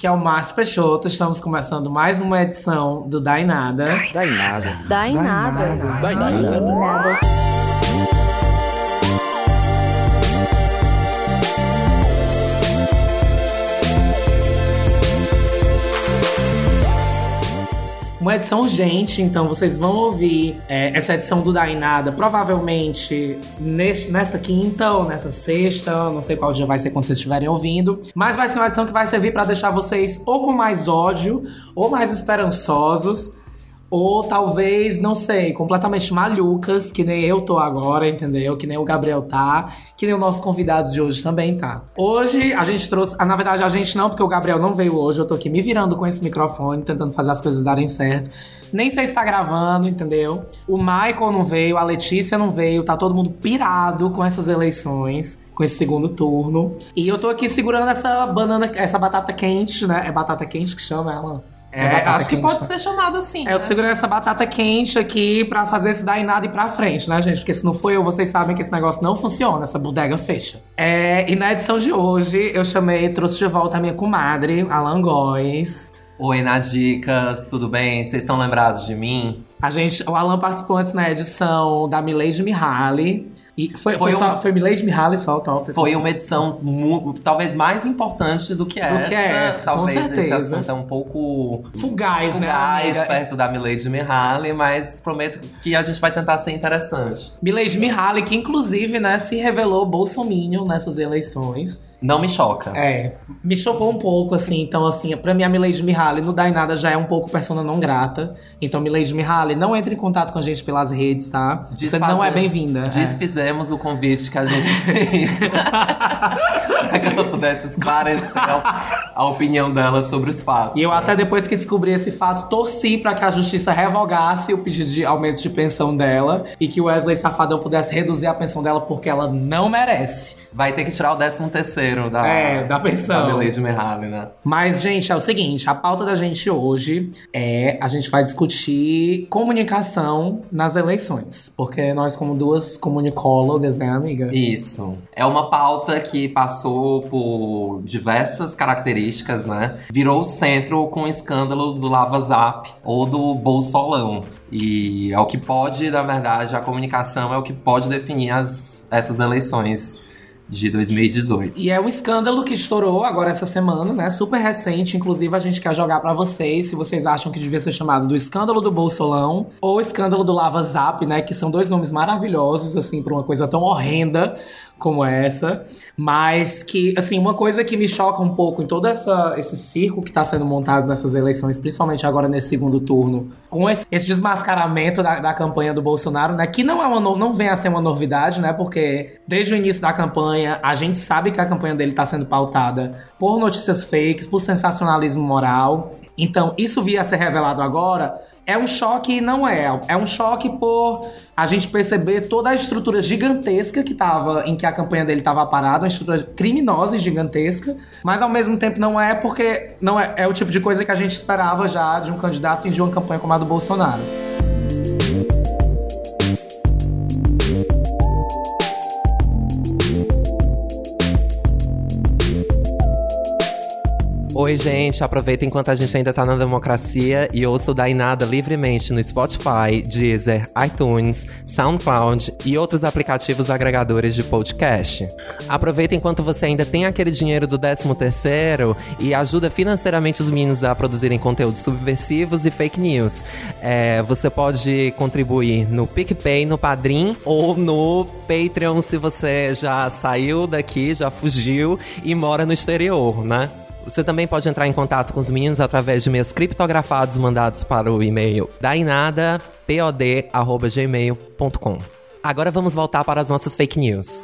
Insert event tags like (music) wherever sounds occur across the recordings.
que é o Márcio Peixoto. Estamos começando mais uma edição do Dai Nada. Dai nada. Dá em Uma edição urgente, então vocês vão ouvir é, essa edição do Dai Nada provavelmente neste, nesta quinta ou nessa sexta, não sei qual dia vai ser quando vocês estiverem ouvindo. Mas vai ser uma edição que vai servir para deixar vocês ou com mais ódio ou mais esperançosos. Ou talvez, não sei, completamente malucas, que nem eu tô agora, entendeu? Que nem o Gabriel tá, que nem o nosso convidado de hoje também tá. Hoje a gente trouxe. Ah, na verdade, a gente não, porque o Gabriel não veio hoje. Eu tô aqui me virando com esse microfone, tentando fazer as coisas darem certo. Nem sei se tá gravando, entendeu? O Michael não veio, a Letícia não veio, tá todo mundo pirado com essas eleições. Com esse segundo turno. E eu tô aqui segurando essa banana, essa batata quente, né? É batata quente que chama ela? É, batata acho que quente, pode né? ser chamado assim. É, eu tô né? segurando essa batata quente aqui pra fazer esse daí nada e pra frente, né, gente? Porque se não for eu, vocês sabem que esse negócio não funciona, essa bodega fecha. É, e na edição de hoje, eu chamei, trouxe de volta a minha comadre, Alan Góes. Oi, na Dicas, tudo bem? Vocês estão lembrados de mim? A gente, o Alan participou antes na edição da Milady Mihaly. E foi, foi, Foi um- foi Milady Mihaly só o top. Foi uma edição talvez mais importante do que essa. que essa, com talvez esse certeza. assunto é um pouco Fugaz, né, fugaz amiga? perto da Milady Mihaly, mas prometo que a gente vai tentar ser interessante. Milady Mihaly, que inclusive, né, se revelou bolsominion nessas eleições. Não me choca. É, me chocou um pouco, assim. Então, assim, pra mim, a Milady Mihaly no Dai Nada já é um pouco persona não grata. Então, Milady Mihaly, não entre em contato com a gente pelas redes, tá? Você Desfazer- não é bem-vinda. É. Desfizemos o convite que a gente fez. (laughs) pra (laughs) que ela pudesse esclarecer a, opinião dela sobre os fatos. E eu até depois que descobri esse fato, torci pra que a justiça revogasse o pedido de aumento de pensão dela e que o Wesley Safadão pudesse reduzir a pensão dela porque ela não merece. Vai ter que tirar o 13 terceiro da, É, da pensão. Da Milady Mihaly, né? Mas, gente, é o seguinte: a pauta da gente hoje é a gente vai discutir comunicação nas eleições. Porque nós, como duas comunicólogas, né, amiga? Isso. É uma pauta que passou por diversas características, né? Virou o centro com o escândalo do Lava Zap ou do Bolsolão. E é o que pode, na verdade, a comunicação é o que pode definir as, essas eleições de 2018. E é um escândalo que estourou agora essa semana, né? Super recente. Inclusive, a gente quer jogar pra vocês se vocês acham que devia ser chamado do escândalo do Bolsolão ou escândalo do Lava Zap, né? Que são dois nomes maravilhosos, assim, pra uma coisa tão horrenda como essa. Mas que, assim, uma coisa que me choca um pouco em todo essa, esse circo que tá sendo montado nessas eleições, principalmente agora nesse segundo turno, com esse, esse desmascaramento da, da campanha do Bolsonaro, né? Que não é uma não vem a ser uma novidade, né? Porque desde o início da campanha, a gente sabe que a campanha dele tá sendo pautada por notícias fakes, por sensacionalismo moral. Então, isso via a ser revelado agora. É um choque e não é. É um choque por a gente perceber toda a estrutura gigantesca que tava, em que a campanha dele estava parada, uma estrutura criminosa e gigantesca, mas ao mesmo tempo não é porque não é, é o tipo de coisa que a gente esperava já de um candidato e de uma campanha como a do Bolsonaro. Oi, gente. Aproveita enquanto a gente ainda tá na democracia e ouça o Dai Nada livremente no Spotify, Deezer, iTunes, SoundCloud e outros aplicativos agregadores de podcast. Aproveita enquanto você ainda tem aquele dinheiro do 13 terceiro e ajuda financeiramente os meninos a produzirem conteúdos subversivos e fake news. É, você pode contribuir no PicPay, no Padrim ou no Patreon se você já saiu daqui, já fugiu e mora no exterior, né? Você também pode entrar em contato com os meninos através de e-mails criptografados mandados para o e-mail dainadapod.gmail.com. Agora vamos voltar para as nossas fake news.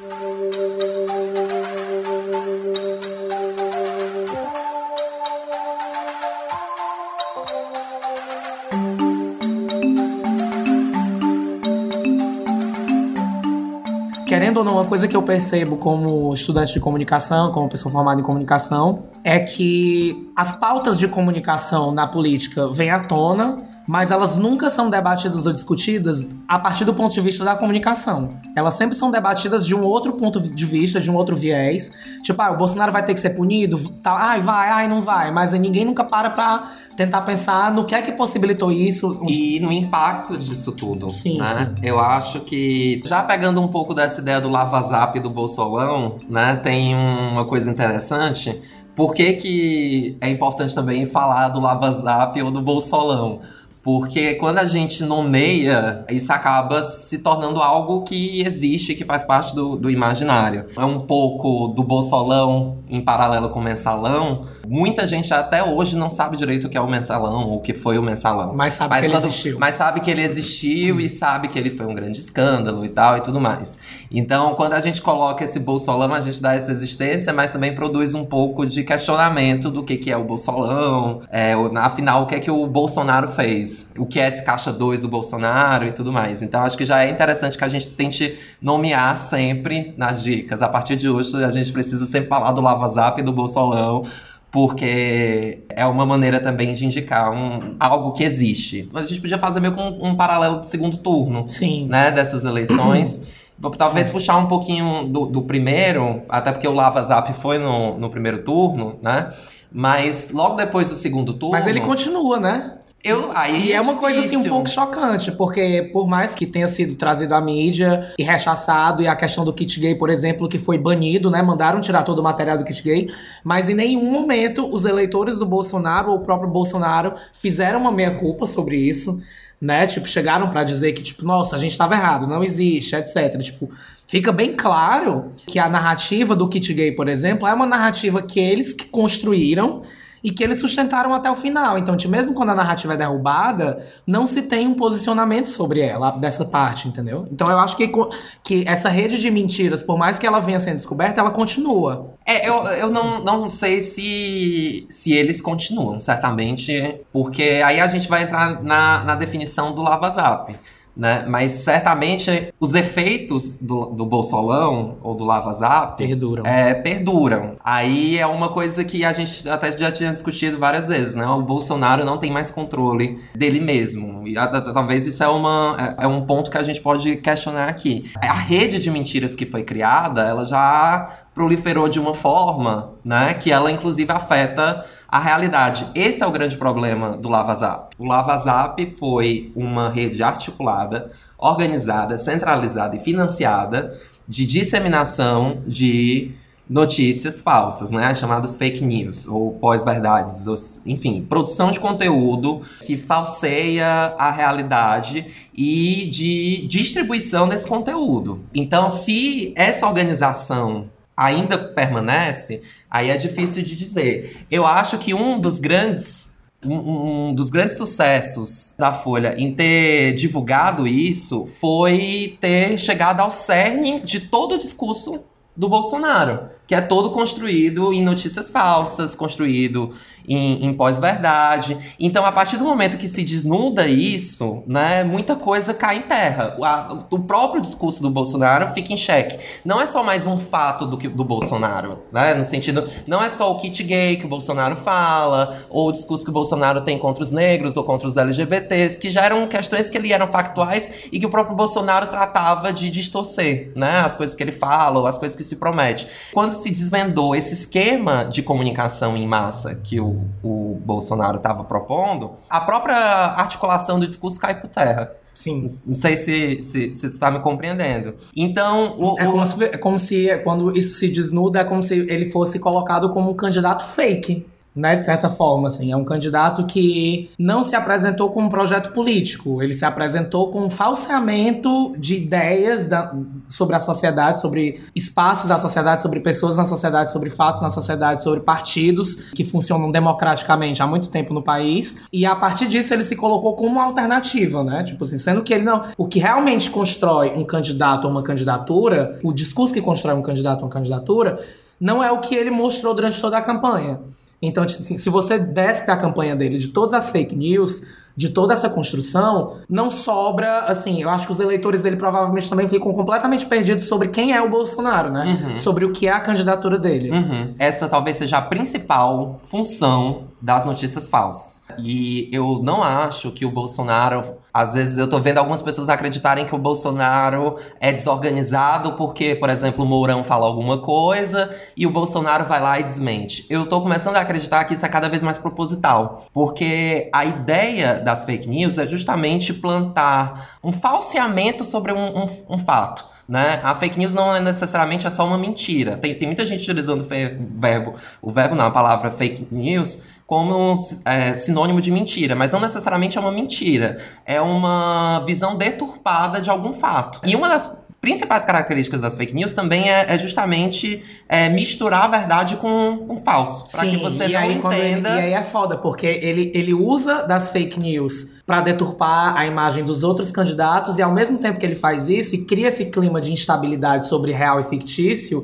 Querendo ou não, uma coisa que eu percebo como estudante de comunicação, como pessoa formada em comunicação, é que as pautas de comunicação na política vêm à tona mas elas nunca são debatidas ou discutidas a partir do ponto de vista da comunicação. Elas sempre são debatidas de um outro ponto de vista, de um outro viés. Tipo, ah, o Bolsonaro vai ter que ser punido, tal, ai, vai, ai, não vai. Mas ninguém nunca para pra tentar pensar no que é que possibilitou isso. E no impacto disso tudo. Sim, né? sim. Eu acho que, já pegando um pouco dessa ideia do Lava Zap e do Bolsolão, né, tem uma coisa interessante. Por que, que é importante também falar do Lava Zap ou do Bolsolão? Porque quando a gente nomeia, isso acaba se tornando algo que existe, que faz parte do, do imaginário. É um pouco do bolsolão em paralelo com o mensalão. Muita gente até hoje não sabe direito o que é o mensalão ou o que foi o mensalão. Mas sabe mas que ele existiu. Mas sabe que ele existiu hum. e sabe que ele foi um grande escândalo e tal e tudo mais. Então, quando a gente coloca esse bolsolão, a gente dá essa existência, mas também produz um pouco de questionamento do que, que é o bolsolão. É, afinal, o que é que o Bolsonaro fez? O que é esse caixa 2 do Bolsonaro e tudo mais. Então acho que já é interessante que a gente tente nomear sempre nas dicas. A partir de hoje a gente precisa sempre falar do Lava Zap e do Bolsolão, porque é uma maneira também de indicar um, algo que existe. A gente podia fazer meio com um, um paralelo do segundo turno, Sim. né, dessas eleições. Talvez puxar um pouquinho do, do, primeiro, até porque o Lava Zap foi no, no primeiro turno, né? Mas logo depois do segundo turno. Mas ele continua, né? Eu, aí e é, é uma coisa assim um pouco chocante, porque por mais que tenha sido trazido à mídia e rechaçado, e a questão do kit gay, por exemplo, que foi banido, né? Mandaram tirar todo o material do kit gay, mas em nenhum momento os eleitores do Bolsonaro ou o próprio Bolsonaro fizeram uma meia-culpa sobre isso. Né? Tipo, chegaram para dizer que, tipo, nossa, a gente tava errado, não existe, etc. Tipo, fica bem claro que a narrativa do kit gay, por exemplo, é uma narrativa que eles que construíram e que eles sustentaram até o final. Então, mesmo quando a narrativa é derrubada, não se tem um posicionamento sobre ela, dessa parte, entendeu? Então, eu acho que, que essa rede de mentiras, por mais que ela venha sendo descoberta, ela continua. É, eu, eu não, não sei se, se eles continuam, certamente, porque aí a gente vai entrar na, na definição do Lava Zap né? Mas certamente os efeitos do, do Bolsolão ou do Lava Zap perduram. É, perduram. Aí é uma coisa que a gente até já tinha discutido várias vezes, né? O Bolsonaro não tem mais controle dele mesmo. E a, talvez isso é, uma, é, é um ponto que a gente pode questionar aqui. A rede de mentiras que foi criada, ela já proliferou de uma forma, né, que ela inclusive afeta a realidade. Esse é o grande problema do Lava Zap. O Lava Zap foi uma rede articulada, organizada, centralizada e financiada de disseminação de notícias falsas, né, as chamadas fake news ou pós-verdades, enfim, produção de conteúdo que falseia a realidade e de distribuição desse conteúdo. Então, se essa organização ainda permanece, aí é difícil de dizer. Eu acho que um dos grandes um, um, dos grandes sucessos da Folha em ter divulgado isso foi ter chegado ao cerne de todo o discurso do Bolsonaro, que é todo construído em notícias falsas, construído em, em pós-verdade. Então, a partir do momento que se desnuda isso, né, muita coisa cai em terra. O, o próprio discurso do Bolsonaro fica em xeque. Não é só mais um fato do, que, do Bolsonaro, né? No sentido, não é só o kit gay que o Bolsonaro fala, ou o discurso que o Bolsonaro tem contra os negros ou contra os LGBTs, que já eram questões que ele eram factuais e que o próprio Bolsonaro tratava de distorcer, né? As coisas que ele fala, ou as coisas que se promete. Quando se desvendou esse esquema de comunicação em massa que o, o Bolsonaro estava propondo, a própria articulação do discurso cai por terra. Sim. Não sei se, se, se tu está me compreendendo. Então. O, é, como o... se, é como se, quando isso se desnuda, é como se ele fosse colocado como um candidato fake né, de certa forma, assim. É um candidato que não se apresentou com um projeto político, ele se apresentou com um falseamento de ideias da, sobre a sociedade, sobre espaços da sociedade, sobre pessoas na sociedade, sobre fatos na sociedade, sobre partidos que funcionam democraticamente há muito tempo no país. E a partir disso ele se colocou como uma alternativa, né? Tipo assim, sendo que ele não. O que realmente constrói um candidato ou uma candidatura, o discurso que constrói um candidato ou uma candidatura, não é o que ele mostrou durante toda a campanha. Então, tipo assim, se você desce a campanha dele de todas as fake news, de toda essa construção, não sobra, assim, eu acho que os eleitores dele provavelmente também ficam completamente perdidos sobre quem é o Bolsonaro, né? Uhum. Sobre o que é a candidatura dele. Uhum. Essa talvez seja a principal função das notícias falsas. E eu não acho que o Bolsonaro. Às vezes eu tô vendo algumas pessoas acreditarem que o Bolsonaro é desorganizado porque, por exemplo, o Mourão fala alguma coisa e o Bolsonaro vai lá e desmente. Eu tô começando a acreditar que isso é cada vez mais proposital. Porque a ideia das fake news é justamente plantar um falseamento sobre um, um, um fato. Né? A fake news não é necessariamente é só uma mentira. Tem, tem muita gente utilizando o verbo, o verbo não, a palavra fake news como um é, sinônimo de mentira, mas não necessariamente é uma mentira. É uma visão deturpada de algum fato. E uma das principais características das fake news também é, é justamente é, misturar a verdade com, com falso. Para que você não aí, entenda. Ele, e aí é foda, porque ele, ele usa das fake news para deturpar a imagem dos outros candidatos, e ao mesmo tempo que ele faz isso e cria esse clima de instabilidade sobre real e fictício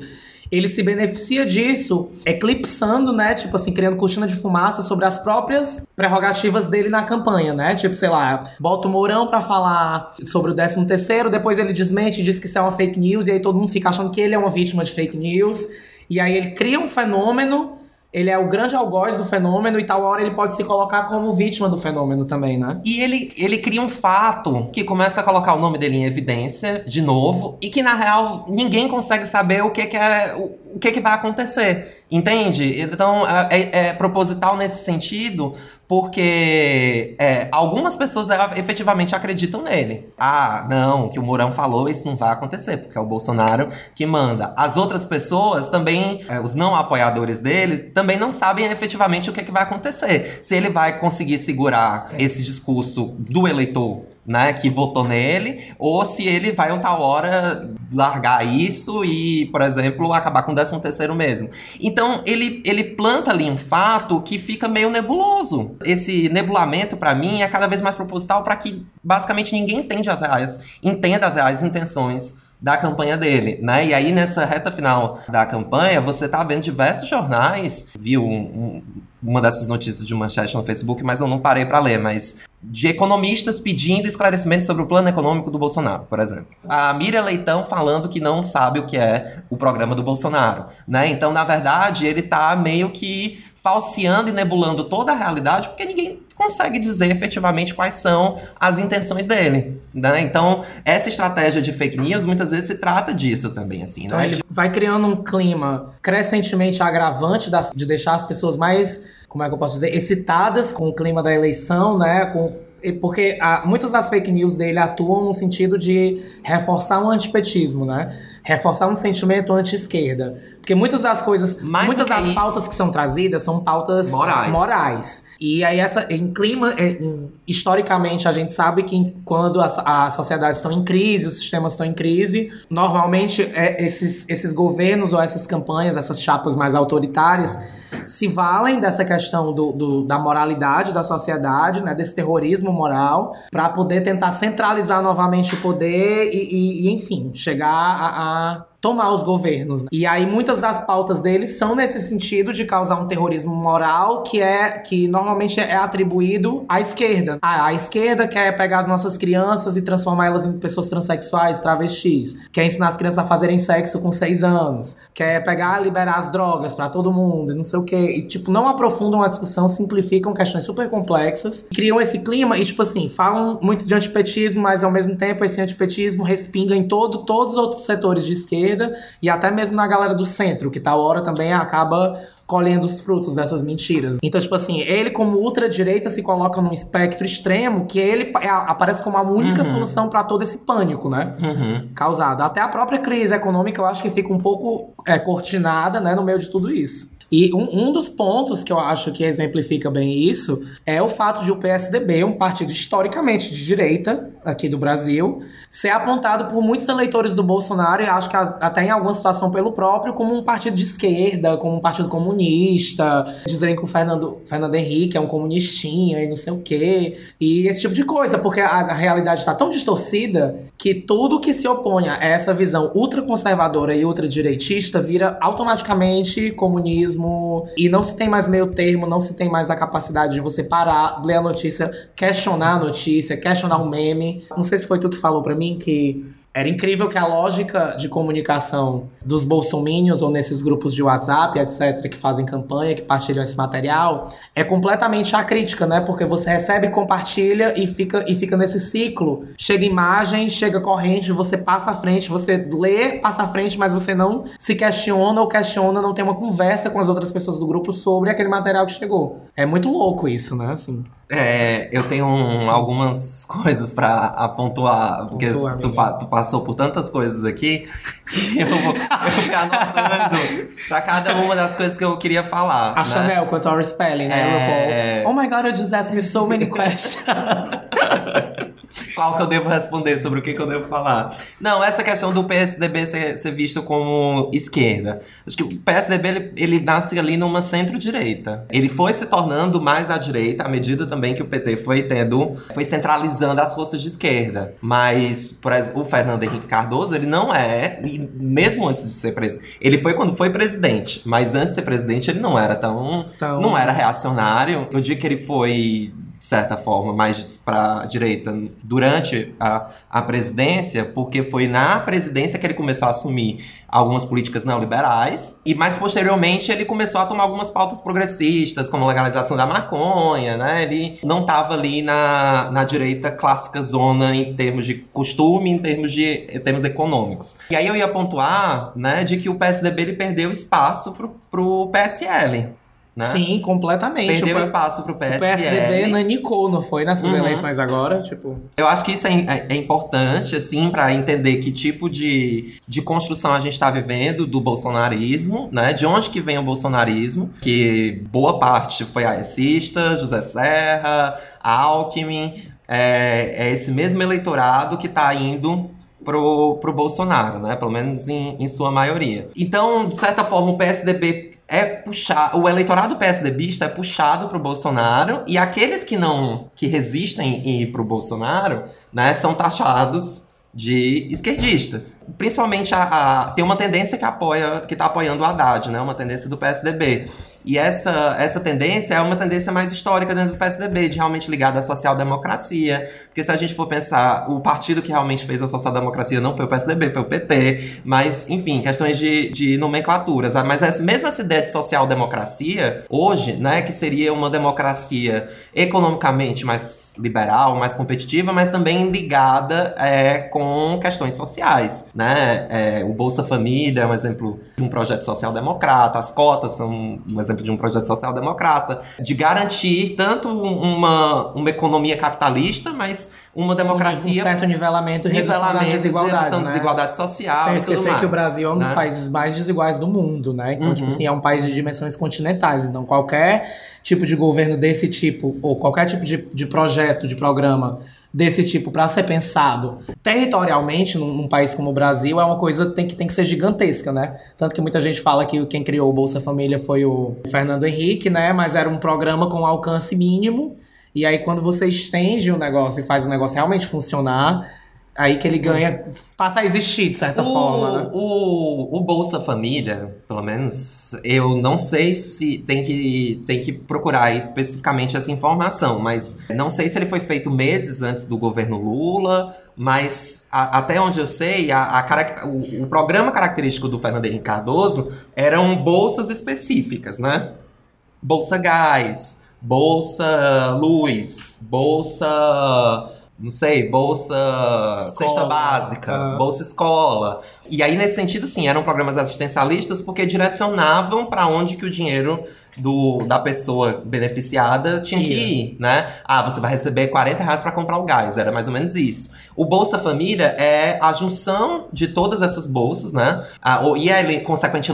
ele se beneficia disso, eclipsando, né? Tipo assim, criando cortina de fumaça sobre as próprias prerrogativas dele na campanha, né? Tipo, sei lá, bota o Mourão pra falar sobre o 13 terceiro, depois ele desmente, diz que isso é uma fake news, e aí todo mundo fica achando que ele é uma vítima de fake news. E aí ele cria um fenômeno ele é o grande algoz do fenômeno e tal hora ele pode se colocar como vítima do fenômeno também, né? E ele, ele cria um fato que começa a colocar o nome dele em evidência de novo e que na real ninguém consegue saber o que, que é o que, que vai acontecer, entende? Então é, é, é proposital nesse sentido porque é, algumas pessoas efetivamente acreditam nele. Ah, não, que o Mourão falou, isso não vai acontecer, porque é o Bolsonaro que manda. As outras pessoas também, é, os não apoiadores dele, também não sabem efetivamente o que, é que vai acontecer. Se ele vai conseguir segurar esse discurso do eleitor né, que votou nele, ou se ele vai um tal hora largar isso e, por exemplo, acabar com o 13 terceiro mesmo. Então, ele, ele planta ali um fato que fica meio nebuloso. Esse nebulamento, para mim, é cada vez mais proposital para que, basicamente, ninguém entende as reais, entenda as reais intenções da campanha dele, né? E aí, nessa reta final da campanha, você tá vendo diversos jornais, viu um, um, uma dessas notícias de manchete no Facebook, mas eu não parei para ler, mas de economistas pedindo esclarecimento sobre o plano econômico do Bolsonaro, por exemplo. A Miriam Leitão falando que não sabe o que é o programa do Bolsonaro, né? Então, na verdade, ele tá meio que falseando e nebulando toda a realidade, porque ninguém consegue dizer efetivamente quais são as intenções dele, né? Então, essa estratégia de fake news muitas vezes se trata disso também, assim, então, né? Ele vai criando um clima crescentemente agravante das, de deixar as pessoas mais, como é que eu posso dizer, excitadas com o clima da eleição, né? Com porque a, muitas das fake news dele atuam no sentido de reforçar um antipetismo, né? Reforçar um sentimento anti-esquerda. Porque muitas das coisas, Mais muitas das isso. pautas que são trazidas são pautas morais. morais. E aí, essa, em clima, em, historicamente, a gente sabe que quando as, as sociedades estão em crise, os sistemas estão em crise, normalmente é, esses, esses governos ou essas campanhas, essas chapas mais autoritárias, se valem dessa questão do, do da moralidade da sociedade, né, desse terrorismo moral, para poder tentar centralizar novamente o poder e, e, e enfim, chegar a, a tomar os governos. Né? E aí muitas das pautas deles são nesse sentido de causar um terrorismo moral que é que normalmente é atribuído à esquerda. A, a esquerda quer pegar as nossas crianças e transformar elas em pessoas transexuais, travestis. Quer ensinar as crianças a fazerem sexo com seis anos. Quer pegar liberar as drogas para todo mundo, não sei o quê. E tipo, não aprofundam a discussão, simplificam questões super complexas, criam esse clima e tipo assim, falam muito de antipetismo, mas ao mesmo tempo esse antipetismo respinga em todo todos os outros setores de esquerda esquerda e até mesmo na galera do centro, que tal hora também acaba colhendo os frutos dessas mentiras. Então, tipo assim, ele como ultradireita se coloca num espectro extremo que ele é, aparece como a única uhum. solução para todo esse pânico, né? Uhum. Causado. Até a própria crise econômica eu acho que fica um pouco é, cortinada, né, no meio de tudo isso. E um, um dos pontos que eu acho que exemplifica bem isso é o fato de o PSDB, um partido historicamente de direita aqui do Brasil, ser apontado por muitos eleitores do Bolsonaro e acho que até em alguma situação pelo próprio como um partido de esquerda, como um partido comunista, dizerem que o Fernando, Fernando Henrique é um comunistinha e não sei o quê, e esse tipo de coisa, porque a, a realidade está tão distorcida que tudo que se opõe a essa visão ultraconservadora e ultradireitista vira automaticamente comunismo mesmo. E não se tem mais meio termo, não se tem mais a capacidade de você parar, ler a notícia, questionar a notícia, questionar um meme. Não sei se foi tu que falou pra mim que era incrível que a lógica de comunicação dos bolsominions ou nesses grupos de WhatsApp, etc., que fazem campanha, que partilham esse material, é completamente acrítica, né? Porque você recebe, compartilha e fica, e fica nesse ciclo. Chega imagem, chega corrente, você passa à frente, você lê, passa à frente, mas você não se questiona ou questiona, não tem uma conversa com as outras pessoas do grupo sobre aquele material que chegou. É muito louco isso, né? Assim. É, eu tenho um, algumas (laughs) coisas pra pontuar, porque Pontua, tu, tu passou por tantas coisas aqui que eu, vou- (laughs) eu fui anotando pra cada uma das coisas que eu queria falar. A né? Chanel com a Tori Spelling, né, É. Oh my god, you just asked me so many (laughs) questions. Qual que eu devo responder, sobre o que, que eu devo falar? Não, essa questão do PSDB ser, ser visto como esquerda. Acho que o PSDB, ele, ele nasce ali numa centro-direita. Ele foi se tornando mais à direita, à medida também que o PT foi tendo, foi centralizando as forças de esquerda. Mas, por exemplo, o Fernando Henrique Cardoso, ele não é, mesmo antes de ser presidente, ele foi quando foi presidente, mas antes de ser presidente ele não era tão, Então- não era reacionário. Eu digo que ele foi de certa forma, mais para direita durante a, a presidência, porque foi na presidência que ele começou a assumir algumas políticas neoliberais e mais posteriormente ele começou a tomar algumas pautas progressistas, como a legalização da maconha, né? Ele não estava ali na, na direita clássica zona em termos de costume, em termos de em termos econômicos. E aí eu ia pontuar, né, de que o PSDB ele perdeu espaço pro, pro PSL. Né? Sim, completamente. Perdeu o, espaço pro o PSL. PSDB nanicou, não foi? Nessas Uhum. eleições agora, tipo... Eu acho que isso é, é- é importante, assim, para entender que tipo de, de construção a gente está vivendo do bolsonarismo, né? De onde que vem o bolsonarismo, que boa parte foi aecista, José Serra, Alckmin, é, é esse mesmo eleitorado que está indo pro, pro Bolsonaro, né? Pelo menos em, em sua maioria. Então, de certa forma, o PSDB é puxar, o eleitorado PSDBista é puxado pro Bolsonaro e aqueles que não, que resistem em ir pro Bolsonaro, né, são taxados de esquerdistas. Principalmente a, a- tem uma tendência que apoia, que tá apoiando o Haddad, né, uma tendência do PSDB. E essa, essa tendência é uma tendência mais histórica dentro do PSDB, de realmente ligada à social-democracia. Porque se a gente for pensar, o partido que realmente fez a social-democracia não foi o PSDB, foi o PT. Mas, enfim, questões de, de nomenclaturas. Ah, Mas essa, mesmo essa ideia de social-democracia, hoje, né, que seria uma democracia economicamente mais liberal, mais competitiva, mas também ligada é, com questões sociais, né? É, o Bolsa Família é um exemplo de um projeto social-democrata, as cotas são um exemplo de um projeto social-democrata, de garantir tanto uma, uma economia capitalista, mas uma Um democracia certo nivelamento redução das nivelamento, desigualdades, redução de né? desigualdade social Sem esquecer que o Brasil é um dos né? países mais desiguais do mundo, né? Então, Uhum. tipo assim, é um país de dimensões continentais. Então, qualquer tipo de governo desse tipo, ou qualquer tipo de, de projeto, de programa desse tipo para ser pensado territorialmente num, num país como o Brasil é uma coisa tem que, tem que ser gigantesca, né? Tanto que muita gente fala que quem criou o Bolsa Família foi o Fernando Henrique, né? Mas era um programa com alcance mínimo. E aí, quando você estende o negócio e faz o negócio realmente funcionar, aí que ele ganha, passa a existir, de certa o, forma, né? o, o Bolsa Família, pelo menos, eu não sei se tem que, tem que procurar especificamente essa informação, mas não sei se ele foi feito meses antes do governo Lula, mas a- até onde eu sei, a, a o, o programa característico do Fernando Henrique Cardoso eram bolsas específicas, né? Bolsa Gás, Bolsa Luz, Bolsa. Não sei, bolsa Escola. cesta básica, Ah. bolsa escola. E aí, nesse sentido, sim, eram programas assistencialistas porque direcionavam para onde que o dinheiro do, da pessoa beneficiada tinha que Ia. ir, né? Ah, você vai receber 40 reais para comprar o gás, era mais ou menos isso. O Bolsa Família é a junção de todas essas bolsas, né? Ah, ou- e a ele- consequente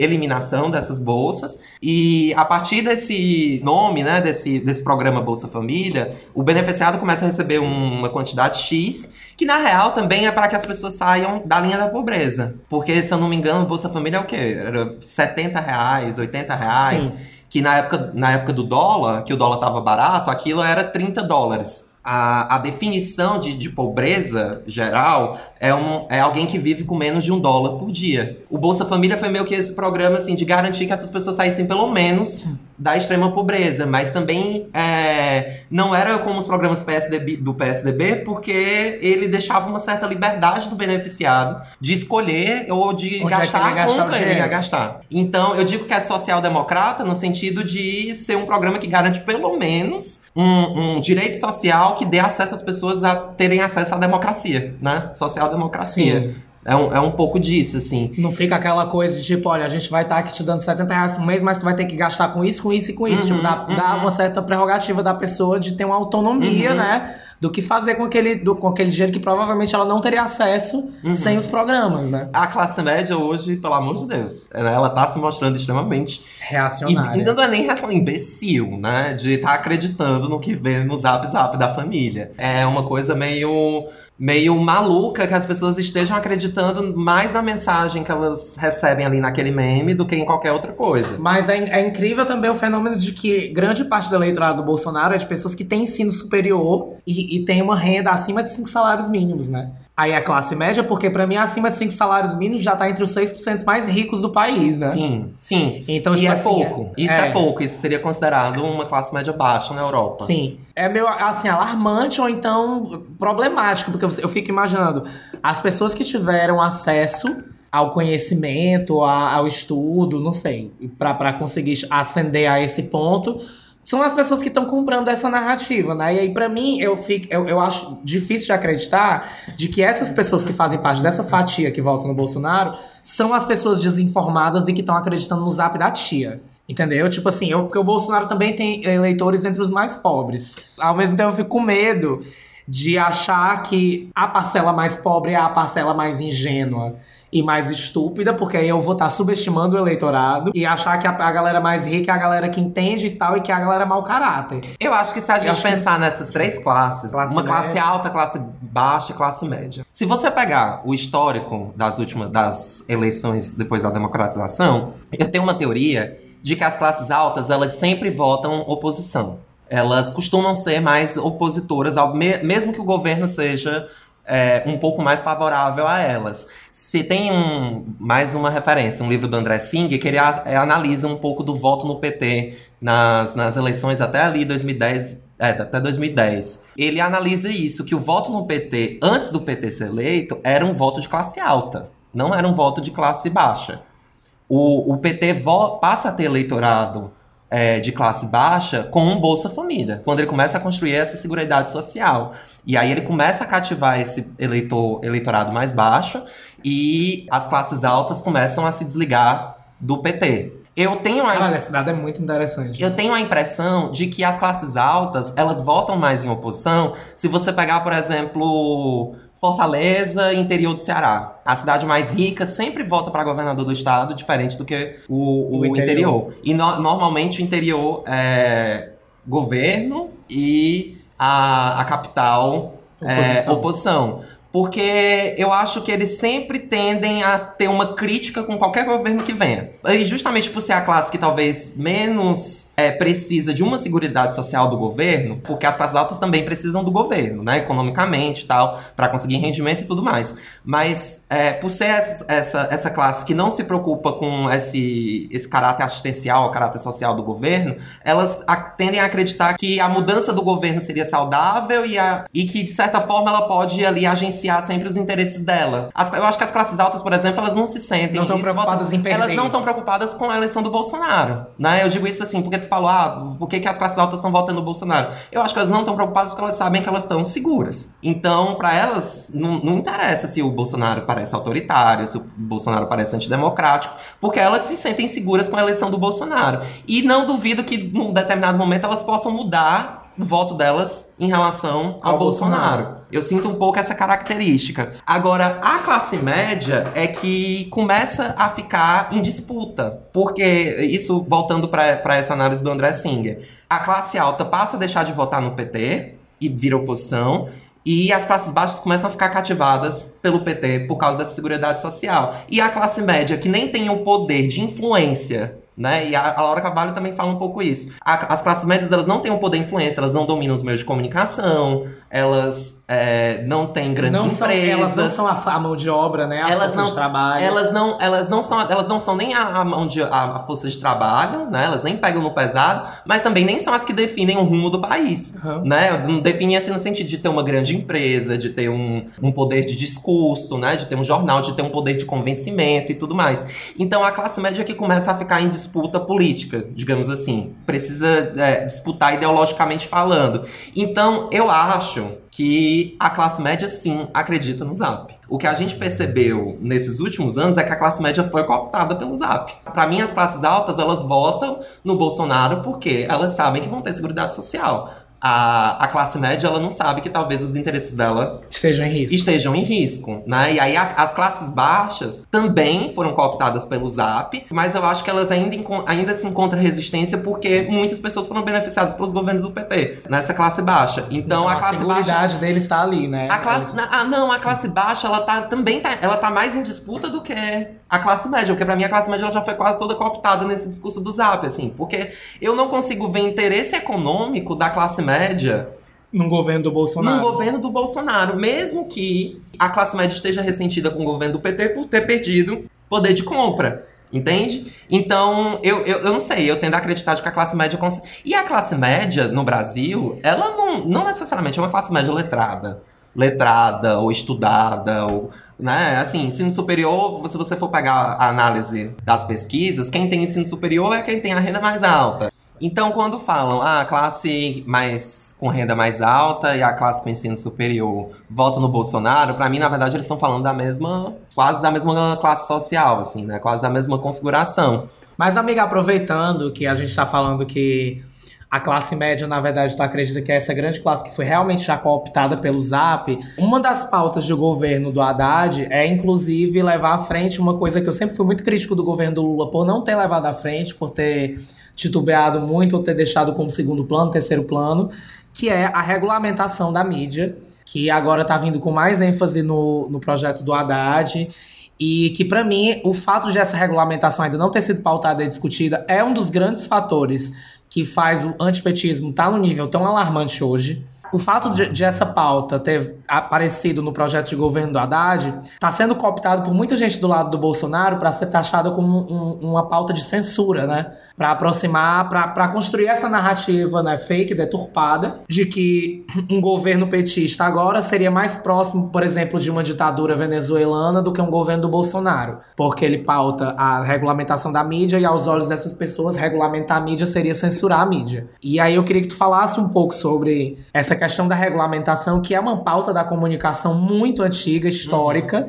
eliminação dessas bolsas. E a partir desse nome, né, desse, desse programa Bolsa Família, o beneficiado começa a receber um- uma quantidade X, que na real também é para que as pessoas saiam da linha da pobreza. Porque, se eu não me engano, o Bolsa Família é o quê? Era 70 reais, 80 reais. Sim. Que na época, na época do dólar, que o dólar tava barato, aquilo era 30 dólares. a, a definição de, de pobreza geral é, um, é alguém que vive com menos de um dólar por dia. O Bolsa Família foi meio que esse programa assim, de garantir que essas pessoas saíssem pelo menos da extrema pobreza, mas também é, não era como os programas PSDB, do PSDB, porque ele deixava uma certa liberdade do beneficiado de escolher ou de Onde é gastar ia gastar ele ia gastar. Então, eu digo que é social-democrata no sentido de ser um programa que garante pelo menos um, um direito social que dê acesso às pessoas a terem acesso à democracia, né? Social-democracia. É um, é um pouco disso, assim. Não fica aquela coisa de tipo, olha, a gente vai estar aqui te dando 70 reais por mês, mas tu vai ter que gastar com isso, com isso e com isso. Uhum, tipo, dá, dá uma certa prerrogativa da pessoa de ter uma autonomia, Uhum. né? Do que fazer com aquele, do- com aquele dinheiro que provavelmente ela não teria acesso Uhum. sem os programas, né? A classe média hoje, pelo amor de Deus, ela tá se mostrando extremamente E Reacionária. ainda não é nem reação imbecil, né? De estar acreditando no que vê no zap zap da família. É uma coisa meio, meio maluca que as pessoas estejam acreditando mais na mensagem que elas recebem ali naquele meme do que em qualquer outra coisa. Mas é, é incrível também o fenômeno de que grande parte do eleitorado do Bolsonaro é de pessoas que têm ensino superior e, e têm uma renda acima de 5 salários mínimos, né? Aí a classe média, porque pra mim acima de 5 salários mínimos já tá entre os 6% mais ricos do país, né? Sim, sim. Então, e tipo é assim, pouco. é- Isso é. é. pouco. Isso seria considerado uma classe média baixa na Europa. Sim. É meio, assim, alarmante ou então problemático, porque eu fico imaginando as pessoas que tiveram acesso ao conhecimento, ao estudo, não sei, pra conseguir ascender a esse ponto, são as pessoas que estão comprando essa narrativa, né? E aí, pra mim, eu, fico, eu, eu acho difícil de acreditar de que essas pessoas que fazem parte dessa fatia que votam no Bolsonaro são as pessoas desinformadas e que estão acreditando no zap da tia. Entendeu? Tipo assim, eu, porque o Bolsonaro também tem eleitores entre os mais pobres. Ao mesmo tempo, eu fico com medo de achar que a parcela mais pobre é a parcela mais ingênua e mais estúpida, porque aí eu vou estar subestimando o eleitorado e achar que a, a galera mais rica é a galera que entende e tal, e que é a galera mau caráter. Eu acho que se a gente acho que- pensar nessas três classes, Classe uma classe média. alta, classe baixa e classe média. Se você pegar o histórico das últimas das eleições depois da democratização, eu tenho uma teoria de que as classes altas, elas sempre votam oposição. Elas costumam ser mais opositoras, ao me- mesmo que o governo seja é, um pouco mais favorável a elas. Se tem um, mais uma referência, um livro do André Singer, que ele a- é, analisa um pouco do voto no PT nas, nas eleições até ali 2010, é, até 2010. Ele analisa isso, que o voto no PT, antes do PT ser eleito, era um voto de classe alta, não era um voto de classe baixa. O, o PT passa a ter eleitorado é, de classe baixa com um Bolsa Família, quando ele começa a construir essa seguridade social. E aí ele começa a cativar esse eleitor, eleitorado mais baixo e as classes altas começam a se desligar do PT. Eu tenho a Caralho, esse dado é muito interessante. eu tenho a impressão de que as classes altas, elas votam mais em oposição se você pegar, por exemplo, Fortaleza, interior do Ceará. A cidade mais rica sempre vota para governador do estado, diferente do que o, o O interior. interior. E no- normalmente o interior é governo e a, a capital é Oposição. Porque eu acho que eles sempre tendem a ter uma crítica com qualquer governo que venha. E justamente por ser a classe que talvez menos é, precisa de uma seguridade social do governo, porque as classes altas também precisam do governo, né? Economicamente e tal, para conseguir rendimento e tudo mais. Mas é, por ser essa, essa, classe que não se preocupa com esse, esse caráter assistencial, o caráter social do governo, elas tendem a acreditar que a mudança do governo seria saudável e, a- e que, de certa forma, ela pode ali agenciar sempre os interesses dela. As- eu acho que as classes altas, por exemplo, elas não se sentem. Não tão isso preocupadas em perder. Elas não estão preocupadas com a eleição do Bolsonaro. Né? Eu digo isso assim, porque tu falou, ah, por que, que as classes altas estão votando no Bolsonaro? Eu acho que elas não estão preocupadas porque elas sabem que elas estão seguras. Então, pra elas, não, não interessa se o Bolsonaro parece autoritário, se o Bolsonaro parece antidemocrático, porque elas se sentem seguras com a eleição do Bolsonaro. E não duvido que, num determinado momento, elas possam mudar o voto delas em relação ao, Ao Bolsonaro. Bolsonaro. Eu sinto um pouco essa característica. Agora, a classe média é que começa a ficar em disputa. Porque, isso voltando para essa análise do André Singer, a classe alta passa a deixar de votar no PT e vira oposição. E as classes baixas começam a ficar cativadas pelo PT por causa dessa seguridade social. E a classe média, que nem tem o poder de influência né? E a, a Laura Carvalho também fala um pouco isso. A, as classes médias, elas não têm um poder de influência, elas não dominam os meios de comunicação, elas é, não têm grandes não são, empresas. elas não são a, a mão de obra, né? A elas força não, de trabalho. Elas não, elas não são, elas não são nem a, mão de a, força de trabalho, né? Elas nem pegam no pesado, mas também nem são as que definem o rumo do país, Uhum. né? Definem assim no sentido de ter uma grande empresa, de ter um, um poder de discurso, né? De ter um jornal, de ter um poder de convencimento e tudo mais. Então a classe média que começa a ficar em disputa política, digamos assim, precisa é, disputar ideologicamente falando. Então eu acho que a classe média sim acredita no Zap. O que a gente percebeu nesses últimos anos é que a classe média foi cooptada pelo Zap. Para mim, as classes altas, elas votam no Bolsonaro porque elas sabem que vão ter seguridade social. A, a classe média, ela não sabe que talvez os interesses dela Estejam em risco. estejam em risco, né? E aí a- as classes baixas também foram cooptadas pelo Zap, mas eu acho que elas ainda, ainda se encontram resistência porque muitas pessoas foram beneficiadas pelos governos do PT, nessa classe baixa. Então, Então, a a classe baixa deles está ali, né? a classe, ah, não, a classe baixa, ela tá também tá, ela tá mais em disputa do que a classe média, porque pra mim a classe média ela já foi quase toda cooptada nesse discurso do Zap, assim, porque eu não consigo ver interesse econômico da classe média Num governo do Bolsonaro. no governo do Bolsonaro, mesmo que a classe média esteja ressentida com o governo do PT por ter perdido poder de compra. Entende? Então, eu, eu, eu não sei, eu tendo a acreditar de que a classe média consegue. E a classe média no Brasil, ela não, não necessariamente é uma classe média letrada. Letrada ou estudada, ou. Né? Assim, ensino superior, se você for pegar a análise das pesquisas, quem tem ensino superior é quem tem a renda mais alta. Então, quando falam ah, a classe mais com renda mais alta e a classe com ensino superior vota no Bolsonaro, pra mim, na verdade, eles estão falando da mesma, quase da mesma classe social, assim, né? Quase da mesma configuração. Mas, amiga, aproveitando que a gente está falando que a classe média, na verdade, tu acredita que é essa grande classe que foi realmente já cooptada pelo Zap, uma das pautas do governo do Haddad é, inclusive, levar à frente uma coisa que eu sempre fui muito crítico do governo do Lula por não ter levado à frente, por ter titubeado muito ou ter deixado como segundo plano, terceiro plano, que é a regulamentação da mídia, que agora tá vindo com mais ênfase no, no projeto do Haddad. E que, pra mim, o fato de essa regulamentação ainda não ter sido pautada e discutida é um dos grandes fatores que faz o antipetismo estar no nível tão alarmante hoje. O fato de, de essa pauta ter aparecido no projeto de governo do Haddad está sendo cooptado por muita gente do lado do Bolsonaro para ser taxada como um- uma pauta de censura, né? Para aproximar, para construir essa narrativa né, fake, deturpada, de que um governo petista agora seria mais próximo, por exemplo, de uma ditadura venezuelana do que um governo do Bolsonaro. Porque ele pauta a regulamentação da mídia e, aos olhos dessas pessoas, regulamentar a mídia seria censurar a mídia. E aí eu queria que tu falasse um pouco sobre essa questão da regulamentação, que é uma pauta da comunicação muito antiga, histórica,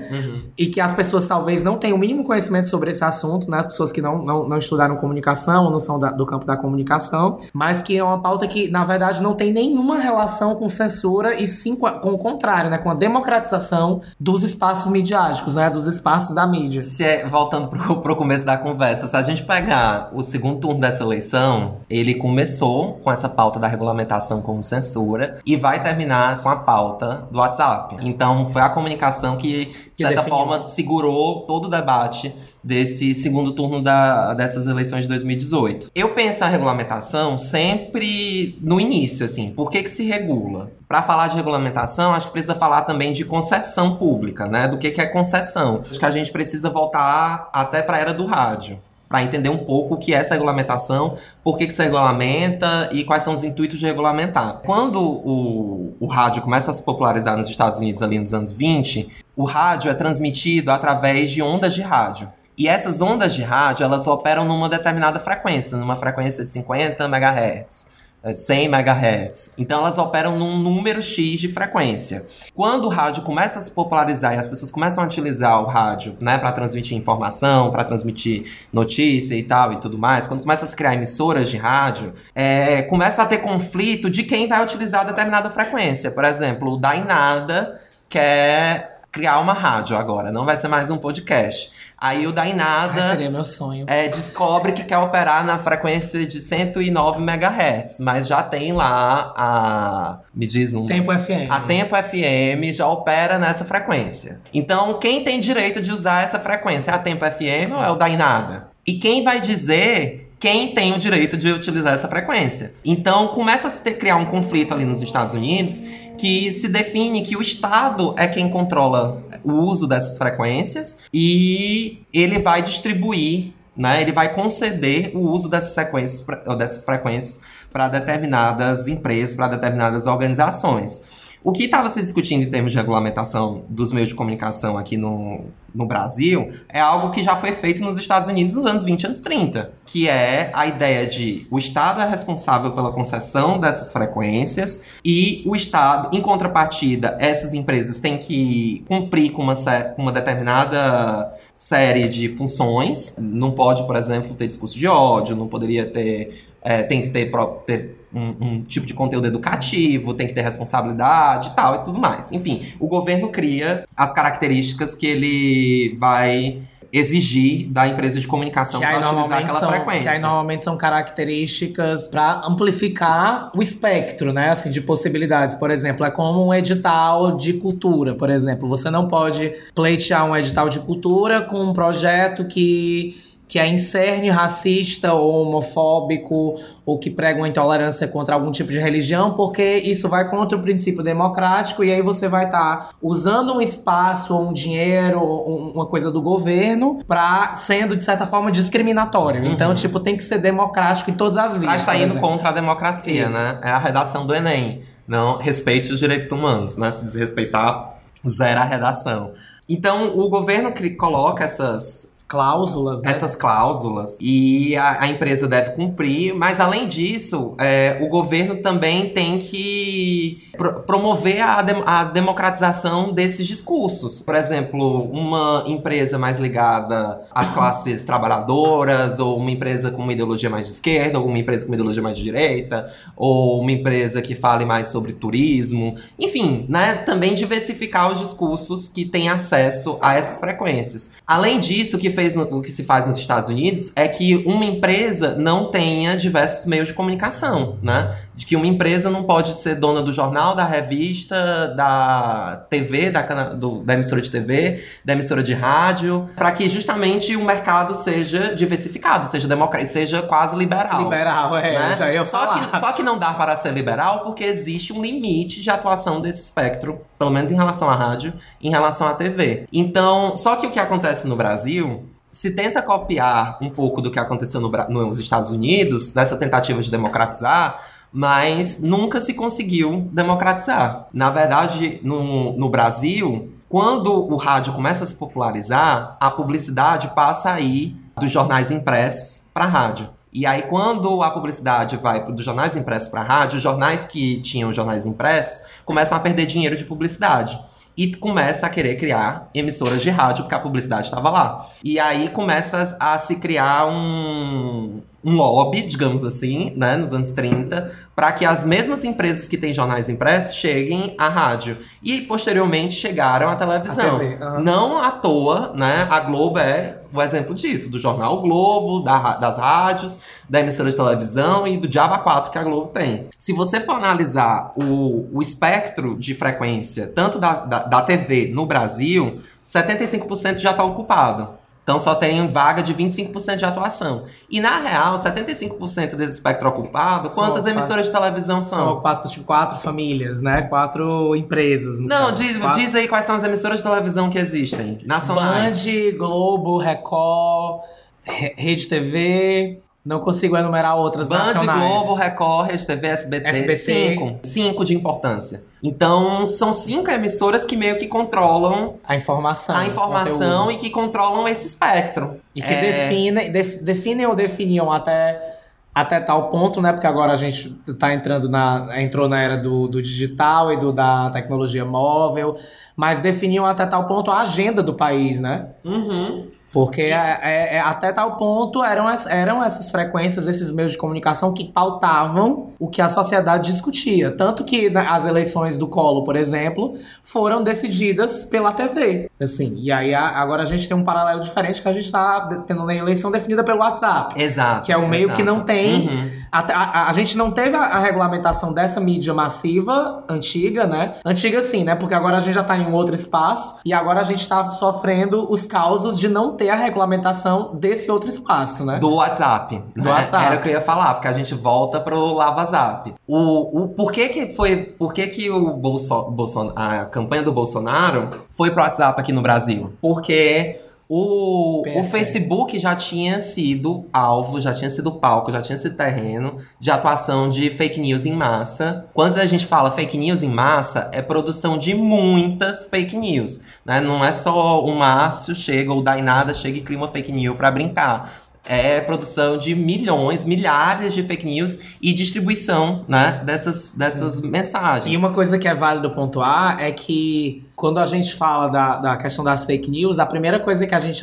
e que as pessoas talvez não tenham o mínimo conhecimento sobre esse assunto, né? As pessoas que não, não, não estudaram comunicação, não são da- do campo da comunicação, mas que é uma pauta que, na verdade, não tem nenhuma relação com censura e sim com, a- com o contrário, né? Com a democratização dos espaços midiáticos, né? Dos espaços da mídia. Se é- voltando pro, pro começo da conversa, se a gente pegar o segundo turno dessa eleição, ele começou com essa pauta da regulamentação como censura e vai terminar com a pauta do WhatsApp. Então foi a comunicação que, de certa definiu. forma, segurou todo o debate desse segundo turno da, dessas eleições de 2018. Eu penso a regulamentação sempre no início, assim. Por que que se regula? Para falar de regulamentação, acho que precisa falar também de concessão pública, né? Do que que é concessão. Acho que a gente precisa voltar até para a era do rádio. Para entender um pouco o que é essa regulamentação, por que, que se regulamenta e quais são os intuitos de regulamentar. Quando o, o rádio começa a se popularizar nos Estados Unidos ali nos anos 20, o rádio é transmitido através de ondas de rádio. E essas ondas de rádio, elas operam numa determinada frequência, numa frequência de 50 MHz, eh, 100 MHz. Então elas operam num número X de frequência. Quando o rádio começa a se popularizar e as pessoas começam a utilizar o rádio, né, para transmitir informação, para transmitir notícia e tal e tudo mais, quando começa a se criar emissoras de rádio, é, começa a ter conflito de quem vai utilizar determinada frequência. Por exemplo, o Dainada quer criar uma rádio agora, não vai ser mais um podcast. Aí o Dainada Ai, seria meu sonho. é, descobre que quer operar na frequência de 109 MHz, mas já tem lá a. Me diz um. Tempo FM. A Tempo FM já opera nessa frequência. Então, quem tem direito de usar essa frequência? É a Tempo FM ou é o Dainada? E quem vai dizer quem tem o direito de utilizar essa frequência. Então começa a se ter, criar um conflito ali nos Estados Unidos que se define que o Estado é quem controla o uso dessas frequências e ele vai distribuir, né, ele vai conceder o uso dessas, sequências, dessas frequências para determinadas empresas, para determinadas organizações. O que estava se discutindo em termos de regulamentação dos meios de comunicação aqui no, no Brasil é algo que já foi feito nos Estados Unidos nos anos 20 e anos 30, que é a ideia de o Estado é responsável pela concessão dessas frequências e o Estado, em contrapartida, essas empresas têm que cumprir com uma, uma determinada série de funções. Não pode, por exemplo, ter discurso de ódio, não poderia ter. É, tem que ter, ter um, um, tipo de conteúdo educativo, tem que ter responsabilidade e tal e tudo mais. Enfim, o governo cria as características que ele vai exigir da empresa de comunicação para utilizar aquela são, frequência. Que aí normalmente são características para amplificar o espectro, né, assim, de possibilidades. Por exemplo, é como um edital de cultura, por exemplo. Você não pode pleitear um edital de cultura com um projeto que que é incerne racista ou homofóbico ou que prega uma intolerância contra algum tipo de religião, porque isso vai contra o princípio democrático e aí você vai estar tá usando um espaço ou um dinheiro ou uma coisa do governo para sendo de certa forma discriminatório. Uhum. Então, tipo, tem que ser democrático em todas as vias. Mas está indo contra a democracia, isso. né? É a redação do ENEM. Não respeite os direitos humanos, né? Se desrespeitar, zera a redação. Então, o governo coloca essas cláusulas, né? Essas cláusulas. E a, a empresa deve cumprir, mas além disso, é, o governo também tem que pro, promover a, de, a democratização desses discursos. Por exemplo, uma empresa mais ligada às classes trabalhadoras, ou uma empresa com uma ideologia mais de esquerda, ou uma empresa com uma ideologia mais de direita, ou uma empresa que fale mais sobre turismo. Enfim, né? Também diversificar os discursos que têm acesso a essas frequências. Além disso, que fez fez no, o que se faz nos Estados Unidos é que uma empresa não tenha diversos meios de comunicação, né? De que uma empresa não pode ser dona do jornal, da revista, da TV, da, do, da emissora de TV, da emissora de rádio, para que justamente o mercado seja diversificado, seja democrático, seja quase liberal. Liberal, é, né? já ia só Que, só que não dá para ser liberal porque existe um limite de atuação desse espectro, pelo menos em relação à rádio, em relação à TV. Então, só que o que acontece no Brasil se tenta copiar um pouco do que aconteceu no, nos Estados Unidos, nessa tentativa de democratizar, mas nunca se conseguiu democratizar. Na verdade, no, no Brasil, quando o rádio começa a se popularizar, a publicidade passa a ir dos jornais impressos para a rádio. E aí, quando a publicidade vai dos jornais impressos para a rádio, os jornais que tinham jornais impressos começam a perder dinheiro de publicidade e começa a querer criar emissoras de rádio, porque a publicidade estava lá. E aí começa a se criar um, um lobby, digamos assim, né, nos anos 30, para que as mesmas empresas que têm jornais impressos cheguem à rádio. E posteriormente chegaram à televisão. TV, uhum. Não à toa, né? A Globo é o exemplo disso, do jornal Globo, da, das rádios, da emissora de televisão e do Diaba 4 que a Globo tem. Se você for analisar o, o espectro de frequência, tanto da, da, da TV no Brasil, 75% já está ocupado. Então só tem vaga de 25% de atuação. E na real, 75% desse espectro ocupado, são quantas emissoras de televisão são? São ocupadas tipo, quatro famílias, né? Quatro empresas. Não, diz, quatro... diz aí quais são as emissoras de televisão que existem. Nacionais. Band, Globo, Record, Rede TV, não consigo enumerar outras Band, nacionais. Globo, Record, TV, SBT. SBT. Cinco. Cinco de importância. Então, são cinco emissoras que meio que controlam... A informação. A informação e que controlam esse espectro. E que é... definem, def, definem ou definiam até até tal ponto, né? Porque agora a gente tá entrando na. entrou na era do, do digital e do, da tecnologia móvel, mas definiam até tal ponto a agenda do país, né? Uhum. Porque é, é, é, até tal ponto eram, eram essas frequências, esses meios de comunicação que pautavam o que a sociedade discutia. Tanto que né, as eleições do Colo, por exemplo, foram decididas pela TV. Assim, e aí agora a gente tem um paralelo diferente que a gente está tendo uma eleição definida pelo WhatsApp. Exato. Que é um meio exato. que não tem. Uhum A, a, a gente não teve a, a, regulamentação dessa mídia massiva antiga, né? Antiga sim, né? Porque agora a gente já tá em um outro espaço e agora a gente tá sofrendo os causos de não ter a regulamentação desse outro espaço, né? Do WhatsApp. Do né? WhatsApp. Era o que eu ia falar, porque a gente volta pro Lava Zap. O, o, por que que foi. Por que que o Bolso, Bolson, a campanha do Bolsonaro foi pro WhatsApp aqui no Brasil? Porque o, o, Facebook já tinha sido alvo, já tinha sido palco, já tinha sido terreno de atuação de fake news em massa. Quando a gente fala fake news em massa, é produção de muitas fake news. Né? Não é só o Márcio chega ou o Dainada chega e cria uma fake news para brincar é produção de milhões, milhares de fake news e distribuição, né, dessas, dessas mensagens. E uma coisa que é válido pontuar é que quando a gente fala da, da questão das fake news, a primeira coisa que a gente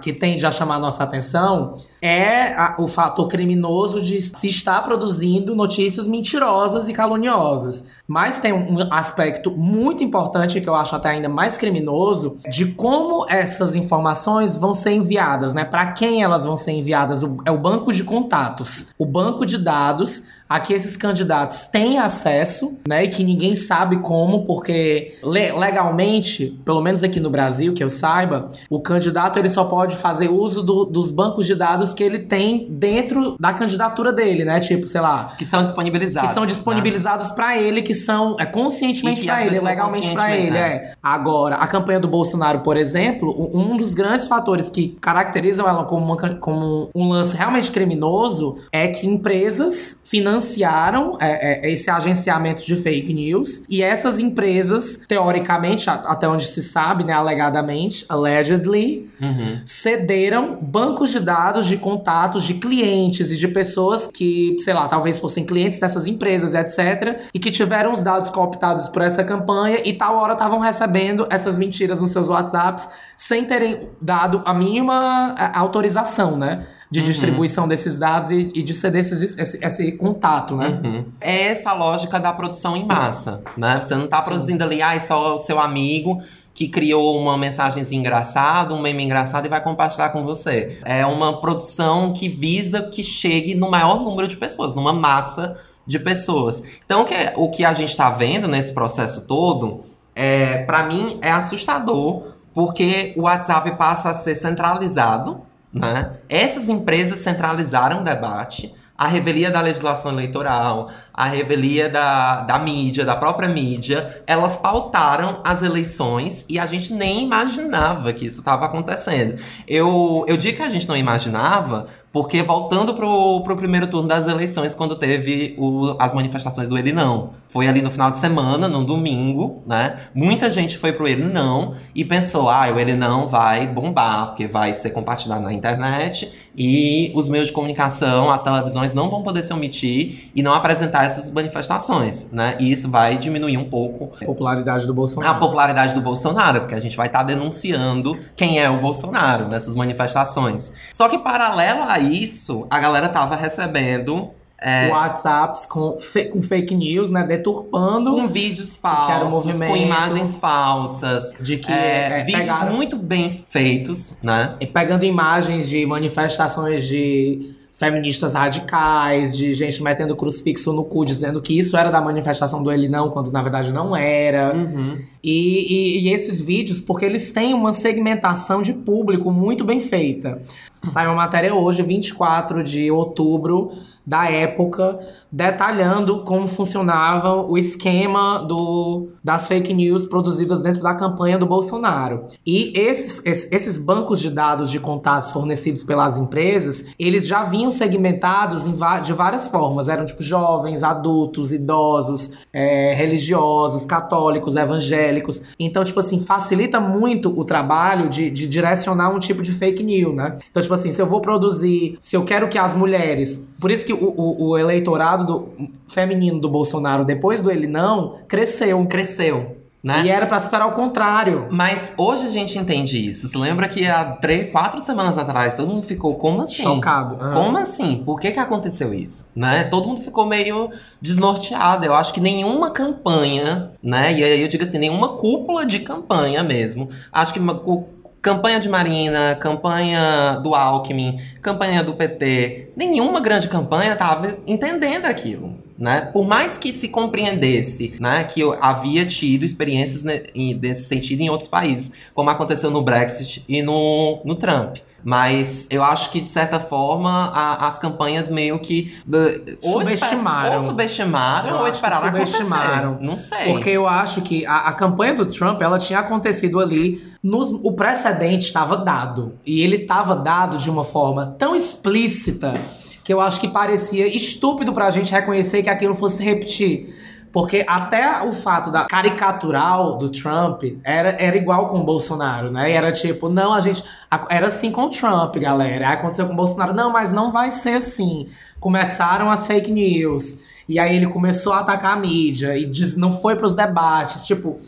que tende a chamar a nossa atenção é a, o fator criminoso de se estar produzindo notícias mentirosas e caluniosas. Mas tem um aspecto muito importante que eu acho até ainda mais criminoso de como essas informações vão ser enviadas, né? Para quem elas vão ser enviadas? É o banco de contatos, o banco de dados a que esses candidatos têm acesso, né? E que ninguém sabe como, porque legalmente, pelo menos aqui no Brasil, que eu saiba, o candidato ele só pode fazer uso do, dos bancos de dados que ele tem dentro da candidatura dele, né? Tipo, sei lá. Que são disponibilizados. Que são disponibilizados né? para ele, que são é, conscientemente para ele, legalmente para ele. É. é. Agora, a campanha do Bolsonaro, por exemplo, um dos grandes fatores que caracterizam ela como, uma, como um lance realmente criminoso é que empresas financiaram é, é, esse agenciamento de fake news e essas empresas, teoricamente, até onde se sabe, né, alegadamente, allegedly, uhum. cederam bancos de dados de contatos de clientes e de pessoas que, sei lá, talvez fossem clientes dessas empresas, etc, e que tiveram os dados cooptados por essa campanha e tal hora estavam recebendo essas mentiras nos seus WhatsApps sem terem dado a mínima é, autorização, né? de uhum. distribuição desses dados e, e de ser desses, esse, esse contato, né? Uhum. É essa a lógica da produção em massa, né? Você não tá Sim. produzindo ali, ah, é só o seu amigo que criou uma mensagem engraçada, um meme engraçado e vai compartilhar com você. É uma produção que visa que chegue no maior número de pessoas, numa massa de pessoas. Então, o que, é, o que a gente está vendo nesse processo todo, é, para mim, é assustador, porque o WhatsApp passa a ser centralizado né? Essas empresas centralizaram o debate, a revelia da legislação eleitoral, a revelia da, da mídia, da própria mídia, elas pautaram as eleições e a gente nem imaginava que isso estava acontecendo. Eu, eu digo que a gente não imaginava porque voltando pro, pro primeiro turno das eleições, quando teve o, as manifestações do Ele Não. Foi ali no final de semana, no domingo, né? Muita gente foi pro Ele Não e pensou, ah, o Ele Não vai bombar, porque vai ser compartilhado na internet e os meios de comunicação, as televisões não vão poder se omitir e não apresentar essas manifestações, né? E isso vai diminuir um pouco a popularidade do Bolsonaro. A popularidade do Bolsonaro, porque a gente vai estar tá denunciando quem é o Bolsonaro nessas manifestações. Só que paralelo a isso, a galera tava recebendo é, WhatsApps com, com fake news, né? Deturpando. Com vídeos falsos, com imagens falsas. De que é, é, vídeos pegaram, muito bem feitos, né? E pegando imagens de manifestações de feministas radicais, de gente metendo crucifixo no cu, dizendo que isso era da manifestação do Ele Não, quando na verdade não era. Uhum. E, e, e, esses vídeos, porque eles têm uma segmentação de público muito bem feita. Saiu uma matéria hoje, 24 de outubro, da época, detalhando como funcionava o esquema do, das fake news produzidas dentro da campanha do Bolsonaro. E esses, esses bancos de dados de contatos fornecidos pelas empresas, eles já vinham segmentados de várias formas. Eram tipo jovens, adultos, idosos, é, religiosos, católicos, evangélicos. Então, tipo assim, facilita muito o trabalho de, de direcionar um tipo de fake news, né? Então, tipo assim, se eu vou produzir, se eu quero que as mulheres. Por isso que o, o, o eleitorado do, feminino do Bolsonaro, depois do ele não, cresceu. Cresceu. Né? E era para esperar o contrário. Mas hoje a gente entende isso. Você lembra que há três, quatro semanas atrás todo mundo ficou como assim? Chocado. Uhum. Como assim? Por que que aconteceu isso? Né? Todo mundo ficou meio desnorteado. Eu acho que nenhuma campanha, né? E aí eu digo assim, nenhuma cúpula de campanha mesmo. Acho que uma campanha de Marina, campanha do Alckmin, campanha do PT, nenhuma grande campanha estava entendendo aquilo. Né? Por mais que se compreendesse né, que havia tido experiências nesse sentido em outros países, como aconteceu no Brexit e no, no Trump. Mas eu acho que, de certa forma, a, as campanhas meio que. Ou subestimaram. ou subestimaram, eu ou esperaram subestimaram. Acontecer. Não sei. Porque eu acho que a, a campanha do Trump, ela tinha acontecido ali. Nos, o precedente estava dado. E ele estava dado de uma forma tão explícita que eu acho que parecia estúpido pra gente reconhecer que aquilo fosse repetir. Porque até o fato da caricatural do Trump era, era igual com o Bolsonaro, né? E era tipo, não, a gente. Era assim com o Trump, galera. Aí aconteceu com o Bolsonaro, não, mas não vai ser assim. Começaram as fake news. E aí ele começou a atacar a mídia e diz, não foi pros debates. Tipo,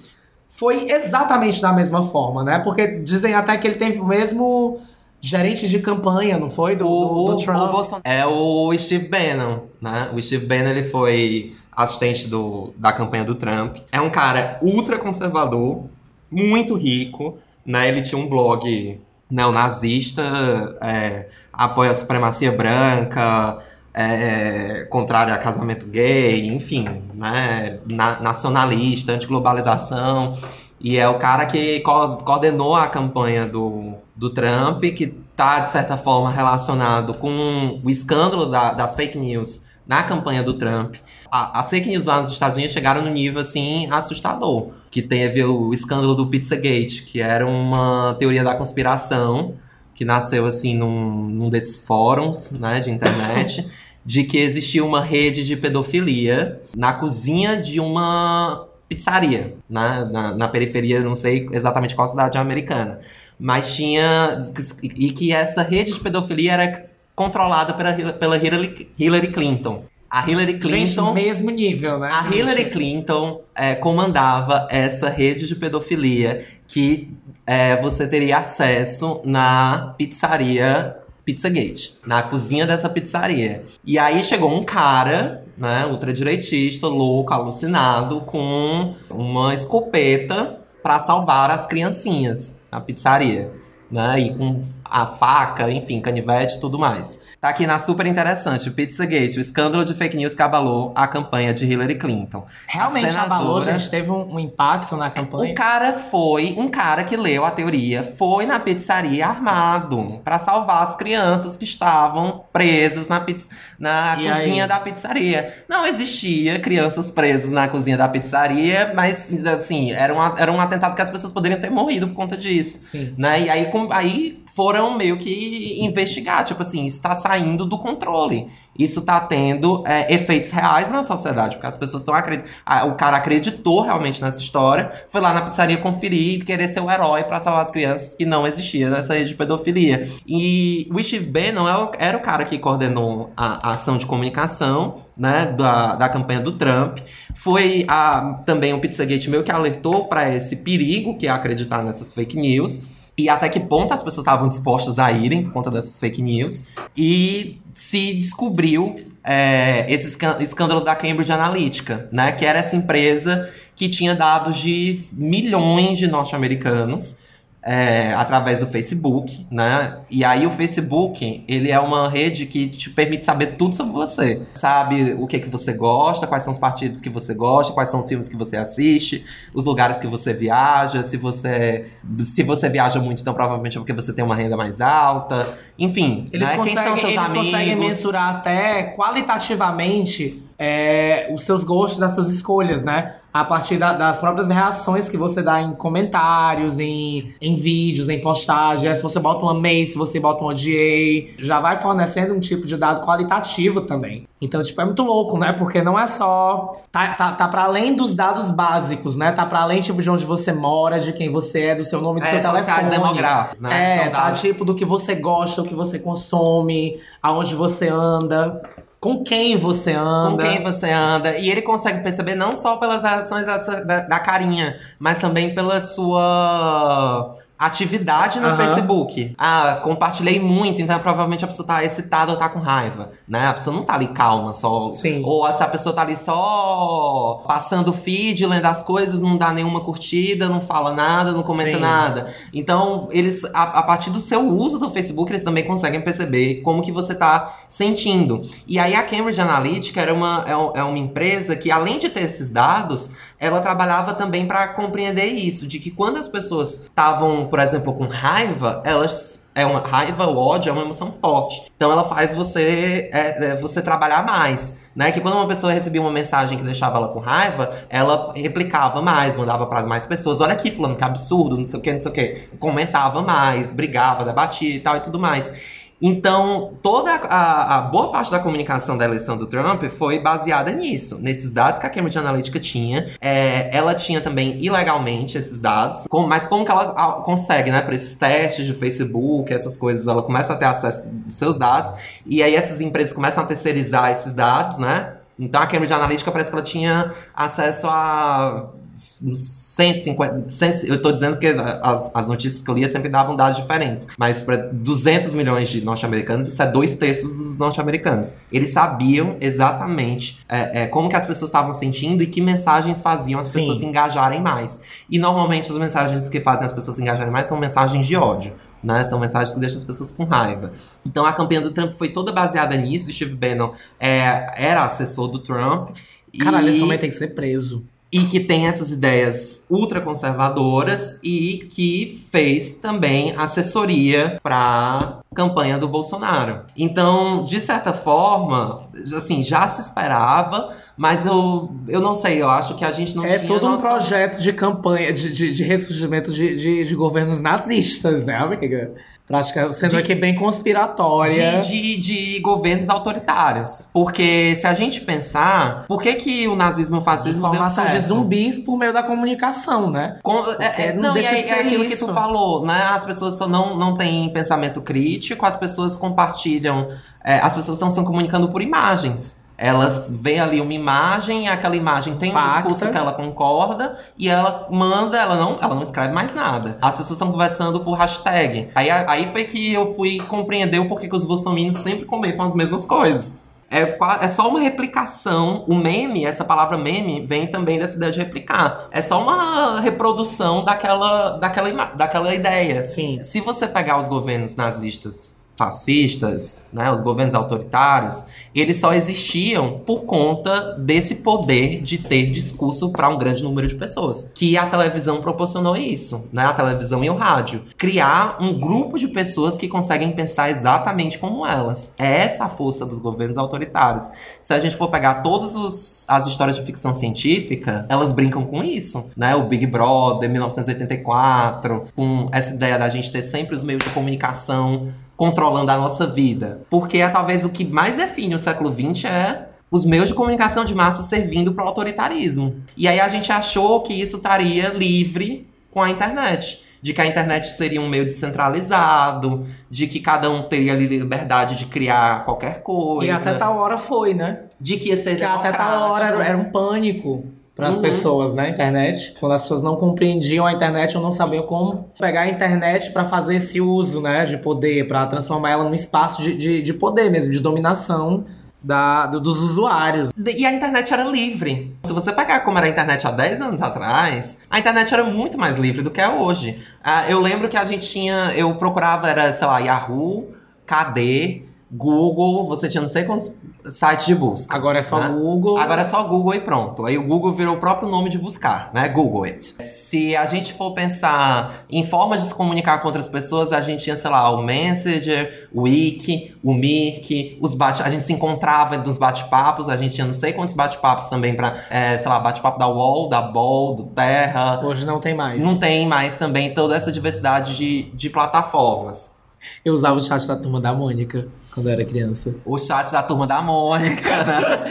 foi exatamente da mesma forma, né? Porque dizem até que ele tem o mesmo gerente de campanha, não foi? Do, do, do Trump. O é o Steve Bannon, né? O Steve Bannon, ele foi assistente do, da campanha do Trump. É um cara ultra conservador, muito rico, né? Ele tinha um blog neonazista, é, apoia a supremacia branca, é, contrário a casamento gay, enfim, né? Na, nacionalista, antiglobalização. E é o cara que co coordenou a campanha do, do Trump, que está, de certa forma, relacionado com o escândalo da, das fake news na campanha do Trump. A, as fake news lá nos Estados Unidos chegaram no nível, assim, assustador. Que teve o escândalo do Pizzagate, que era uma teoria da conspiração, que nasceu, assim, num, num desses fóruns, né, de internet, (laughs) de que existia uma rede de pedofilia na cozinha de uma pizzaria, né? na, na periferia, não sei exatamente qual cidade americana. Mas tinha. E que essa rede de pedofilia era controlada pela, pela Hillary, Hillary Clinton. A Hillary Clinton. Gente, mesmo nível, né? A gente? Hillary Clinton é, comandava essa rede de pedofilia que é, você teria acesso na pizzaria Pizzagate, na cozinha dessa pizzaria. E aí chegou um cara, né, ultradireitista, louco, alucinado, com uma escopeta para salvar as criancinhas na pizzaria né? E com a faca, enfim, canivete e tudo mais. Tá aqui na super interessante, o Pizzagate, o escândalo de fake news que abalou a campanha de Hillary Clinton. Realmente senadora, abalou, gente, teve um, um, impacto na campanha. O cara foi, um cara que leu a teoria, foi na pizzaria armado para salvar as crianças que estavam presas na, pizza, na cozinha aí? da pizzaria. Não existia crianças presas na cozinha da pizzaria, mas assim, era um, era um atentado que as pessoas poderiam ter morrido por conta disso. Sim. Né? E aí, com, aí foram meio que investigar, tipo assim, isso tá saindo do controle. Isso tá tendo é, efeitos reais na sociedade, porque as pessoas estão acreditando. O cara acreditou realmente nessa história, foi lá na pizzaria conferir e querer ser o herói para salvar as crianças que não existia nessa rede de pedofilia. E o Steve Bannon é era o cara que coordenou a, a ação de comunicação, né, da, da campanha do Trump. Foi a, também o Pizzagate meio que alertou para esse perigo que é acreditar nessas fake news e até que ponto as pessoas estavam dispostas a irem por conta dessas fake news. E se descobriu é, esse escândalo da Cambridge Analytica, né? Que era essa empresa que tinha dados de milhões de norte-americanos é, através do Facebook, né? E aí o Facebook, ele é uma rede que te permite saber tudo sobre você. Sabe o que que você gosta, quais são os partidos que você gosta, quais são os filmes que você assiste, os lugares que você viaja, se você se você viaja muito, então provavelmente é porque você tem uma renda mais alta. Enfim, eles, né? conseguem, eles amigos? conseguem mensurar até qualitativamente é, os seus gostos, as suas escolhas, né? A partir da, das próprias reações que você dá em comentários, em, em vídeos, em postagens. Se você bota um amei, se você bota um odiei. Já vai fornecendo um tipo de dado qualitativo também. Então, tipo, é muito louco, né? Porque não é só. Tá, tá, tá para além dos dados básicos, né? Tá para além, tipo, de onde você mora, de quem você é, do seu nome, do é, seu telefone. demográficos, né? É, tá tipo do que você gosta, o que você consome, aonde você anda com quem você anda. Com quem você anda. E ele consegue perceber não só pelas reações da, da, da carinha, mas também pela sua atividade no. Facebook. Ah, compartilhei muito, então provavelmente a pessoa tá excitada ou tá com raiva, né? A pessoa não tá ali calma só. Sim. Ou essa pessoa tá ali só passando feed, lendo as coisas, não dá nenhuma curtida, não fala nada, não comenta Sim. nada. Então, eles, a, a partir do seu uso do Facebook, eles também conseguem perceber como que você tá sentindo. E aí a Cambridge Analytica era uma, é, é uma empresa que, além de ter esses dados, ela trabalhava também para compreender isso, de que quando as pessoas estavam, por exemplo, com raiva, elas é uma raiva, o ódio é uma emoção forte. Então ela faz você é, é, você trabalhar mais, né? Que quando uma pessoa recebia uma mensagem que deixava ela com raiva, ela replicava mais, mandava para mais pessoas. Olha aqui, fulano, que absurdo, não sei o que, não sei o que. Comentava mais, brigava, debatia e tal e tudo mais. Então, toda a, a boa parte da comunicação da eleição do Trump foi baseada nisso, nesses dados que a Cambridge Analytica tinha. É, ela tinha também ilegalmente esses dados, com- mas como que ela consegue, né, para esses testes de Facebook, essas coisas, ela começa a ter acesso dos seus dados, e aí essas empresas começam a terceirizar esses dados, né? Então a Cambridge Analytica parece que ela tinha acesso a 150, 100, eu tô dizendo que as, as notícias que eu lia sempre davam dados diferentes, mas para 200 milhões de norte-americanos, isso é dois terços dos norte-americanos. Eles sabiam exatamente é, é, como que as pessoas estavam sentindo e que mensagens faziam as Sim. pessoas se engajarem mais. E normalmente as mensagens que fazem as pessoas se engajarem mais são mensagens de ódio. Né? São mensagens que deixam as pessoas com raiva. Então a campanha do Trump foi toda baseada nisso. O Steve Bannon é, era assessor do Trump. Caralho, e... esse homem tem que ser preso. E que tem essas ideias ultraconservadoras e que fez também assessoria para campanha do Bolsonaro. Então, de certa forma, assim, já se esperava, mas eu, eu não sei, eu acho que a gente não é tinha todo um noção- projeto de campanha, de, de, de ressurgimento de, de, de governos nazistas, né, amiga? Prática, sendo De- aqui bem conspiratória. De, de, de governos autoritários. Porque se a gente pensar, por que, que o nazismo e o De fascismo deu formação de zumbis por meio da comunicação, né? Com- é, é, não não, deixa aí, de ser é aquilo isso. que tu falou, né? As pessoas não, não têm pensamento crítico, as pessoas compartilham, é, as pessoas estão se comunicando por imagens. Elas veem ali uma imagem, aquela imagem tem um Pacta. discurso que ela concorda e ela manda, ela não, ela não escreve mais nada. As pessoas estão conversando por hashtag. Aí, aí foi que eu fui compreender o porquê que os bolsominions sempre comentam as mesmas coisas. É, é só uma replicação. O meme, essa palavra meme, vem também dessa ideia de replicar. É só uma reprodução daquela, daquela, daquela ideia. Sim. Se você pegar os governos nazistas fascistas, né, os governos autoritários, eles só existiam por conta desse poder de ter discurso para um grande número de pessoas. Que a televisão proporcionou isso, né, a televisão e o rádio. Criar um grupo de pessoas que conseguem pensar exatamente como elas. É essa a força dos governos autoritários. Se a gente for pegar todas as histórias de ficção científica, elas brincam com isso, né? O Big Brother, 1984, com essa ideia da gente ter sempre os meios de comunicação controlando a nossa vida. Porque é talvez o que mais define o século XX é os meios de comunicação de massa servindo para o autoritarismo. E aí a gente achou que isso estaria livre com a internet. De que a internet seria um meio descentralizado, de que cada um teria liberdade de criar qualquer coisa. E até tal hora foi, né? De que ia ser Porque até tal hora era, era um pânico para as Uhum. pessoas na internet. Quando as pessoas não compreendiam a internet ou não sabiam como pegar a internet para fazer esse uso, né, de poder, para transformar ela num espaço de, de, de poder mesmo, de dominação da, do- dos usuários. E a internet era livre. Se você pegar como era a internet há 10 anos atrás, a internet era muito mais livre do que é hoje. Ah, eu lembro que a gente tinha. Eu procurava, era, sei lá, Yahoo, KD, Google, você tinha não sei quantos sites de busca. Agora é só né? Google. Agora é só Google e pronto. Aí o Google virou o próprio nome de buscar, né? Google it. Se a gente for pensar em formas de se comunicar com outras pessoas, a gente tinha, sei lá, o Messenger, o Wiki, o Mirk, os bate... a gente se encontrava nos bate-papos, a gente tinha não sei quantos bate-papos também pra, é, sei lá, bate-papo da UOL, da BOL, do Terra. Hoje não tem mais. Não tem mais também toda essa diversidade de, de plataformas. Eu usava o chat da turma da Mônica quando eu era criança. O chat da turma da Mônica, né?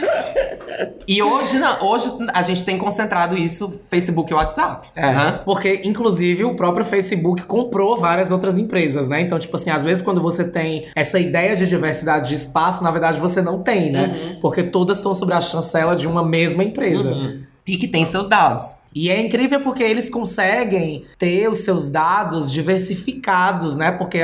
E hoje, não, hoje a gente tem concentrado isso Facebook e WhatsApp. É, né? porque inclusive o próprio Facebook comprou várias outras empresas, né? Então, tipo assim, às vezes quando você tem essa ideia de diversidade de espaço, na verdade você não tem, né? Porque todas estão sob a chancela de uma mesma empresa. e que tem seus dados. E é incrível porque eles conseguem ter os seus dados diversificados, né? Porque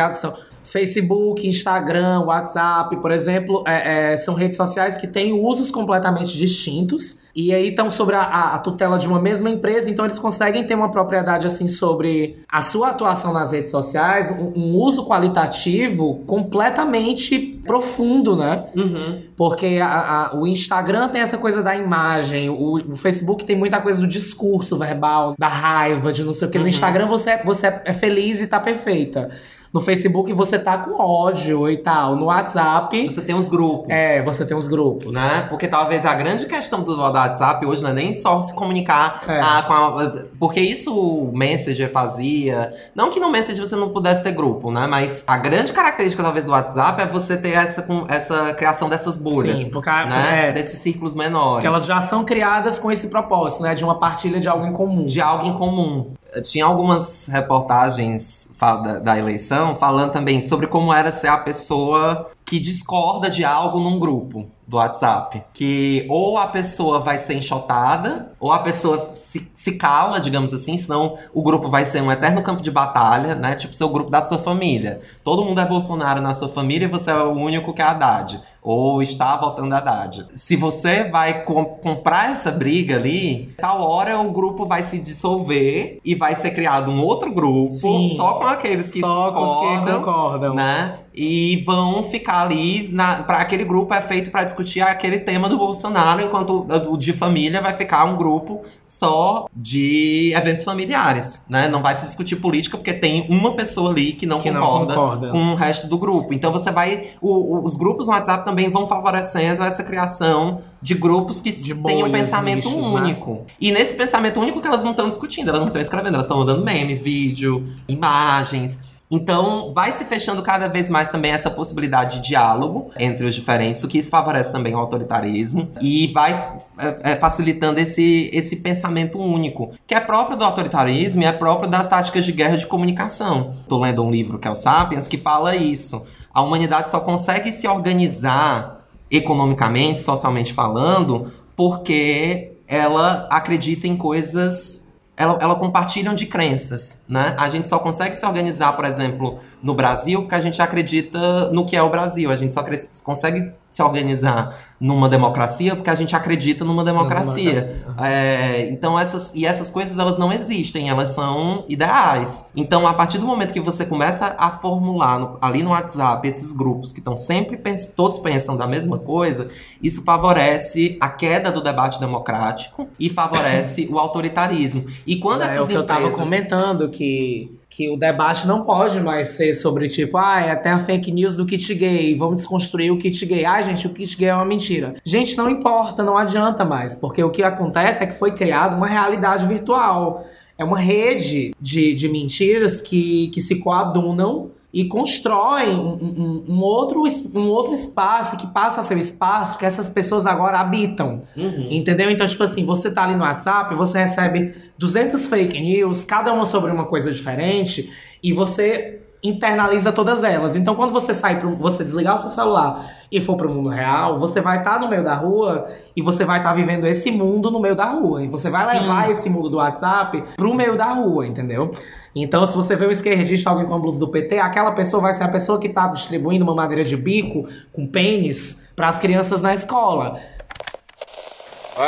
Facebook, Instagram, WhatsApp, por exemplo, é, é, são redes sociais que têm usos completamente distintos. E aí estão sobre a, a, tutela de uma mesma empresa, então eles conseguem ter uma propriedade assim sobre a sua atuação nas redes sociais, um, um uso qualitativo completamente profundo, né? Uhum. Porque a, a, o Instagram tem essa coisa da imagem, o, o, Facebook tem muita coisa do discurso verbal, da raiva, de não sei o que. Uhum. No Instagram você, é, você é feliz e tá perfeita. No Facebook você tá com ódio e tal. No WhatsApp. Você tem os grupos. É, você tem os grupos. Né? Porque talvez a grande questão do WhatsApp hoje não é nem só se comunicar é. ah, com a. Porque isso o Messenger fazia. Não que no Messenger você não pudesse ter grupo, né? Mas a grande característica, talvez, do WhatsApp é você ter essa, essa criação dessas bolhas. Sim, porque né? É, Desses círculos menores. Que elas já são criadas com esse propósito, né? De uma partilha de algo em comum. De algo em comum tinha algumas reportagens da, da, eleição falando também sobre como era ser a pessoa que discorda de algo num grupo do WhatsApp. Que ou a pessoa vai ser enxotada, ou a pessoa se, se cala, digamos assim, senão o grupo vai ser um eterno campo de batalha, né? Tipo, seu grupo da sua família. Todo mundo é Bolsonaro na sua família e você é o único que é Haddad. Ou está votando Haddad. Se você vai com, comprar essa briga ali, tal hora o grupo vai se dissolver e vai ser criado um outro grupo Sim. só com aqueles que só concordam. Com os que concordam. Né? E vão ficar ali para aquele grupo é feito para discutir aquele tema do Bolsonaro, enquanto o de família vai ficar um grupo só de eventos familiares, né? Não vai se discutir política porque tem uma pessoa ali que não, que concorda, não concorda, com o resto do grupo. Então você vai o, os grupos no WhatsApp também vão favorecendo essa criação de grupos que de têm um pensamento né? único. Né? E nesse pensamento único que elas não estão discutindo, elas não estão escrevendo, elas estão mandando meme, vídeo, imagens. Então, vai se fechando cada vez mais também essa possibilidade de diálogo entre os diferentes, o que isso favorece também o autoritarismo e vai é, é, facilitando esse, esse pensamento único, que é próprio do autoritarismo e é próprio das táticas de guerra de comunicação. Estou lendo um livro que é o Sapiens que fala isso. A humanidade só consegue se organizar economicamente, socialmente falando, porque ela acredita em coisas ela, ela compartilham de crenças, né? A gente só consegue se organizar, por exemplo, no Brasil, porque a gente acredita no que é o Brasil. A gente só consegue se organizar numa democracia porque a gente acredita numa democracia. democracia. É, então essas e essas coisas elas não existem, elas são ideais. Então a partir do momento que você começa a formular no, ali no WhatsApp esses grupos que estão sempre pens todos pensam da mesma coisa, isso favorece a queda do debate democrático e favorece o autoritarismo. E quando é, essas é o que empresas... eu estava comentando que que o debate não pode mais ser sobre tipo, ah, é até a fake news do kit gay, vamos desconstruir o kit gay. Ah, gente, o kit gay é uma mentira. Gente, não importa, não adianta mais, porque o que acontece é que foi criada uma realidade virtual. É uma rede de, de mentiras que, que se coadunam e constroem um, um, um, outro, um outro espaço que passa a ser o espaço que essas pessoas agora habitam. Uhum. Entendeu? Então, tipo assim, você tá ali no WhatsApp, você recebe 200 fake news, cada uma sobre uma coisa diferente, e você internaliza todas elas. Então, quando você sai para você desligar o seu celular e for para o mundo real, você vai estar tá no meio da rua e você vai estar tá vivendo esse mundo no meio da rua. E você vai Sim. levar esse mundo do WhatsApp pro meio da rua, entendeu? Então, se você vê um esquerdista, alguém com a blusa do PT, aquela pessoa vai ser a pessoa que está distribuindo uma madeira de bico com pênis para as crianças na escola.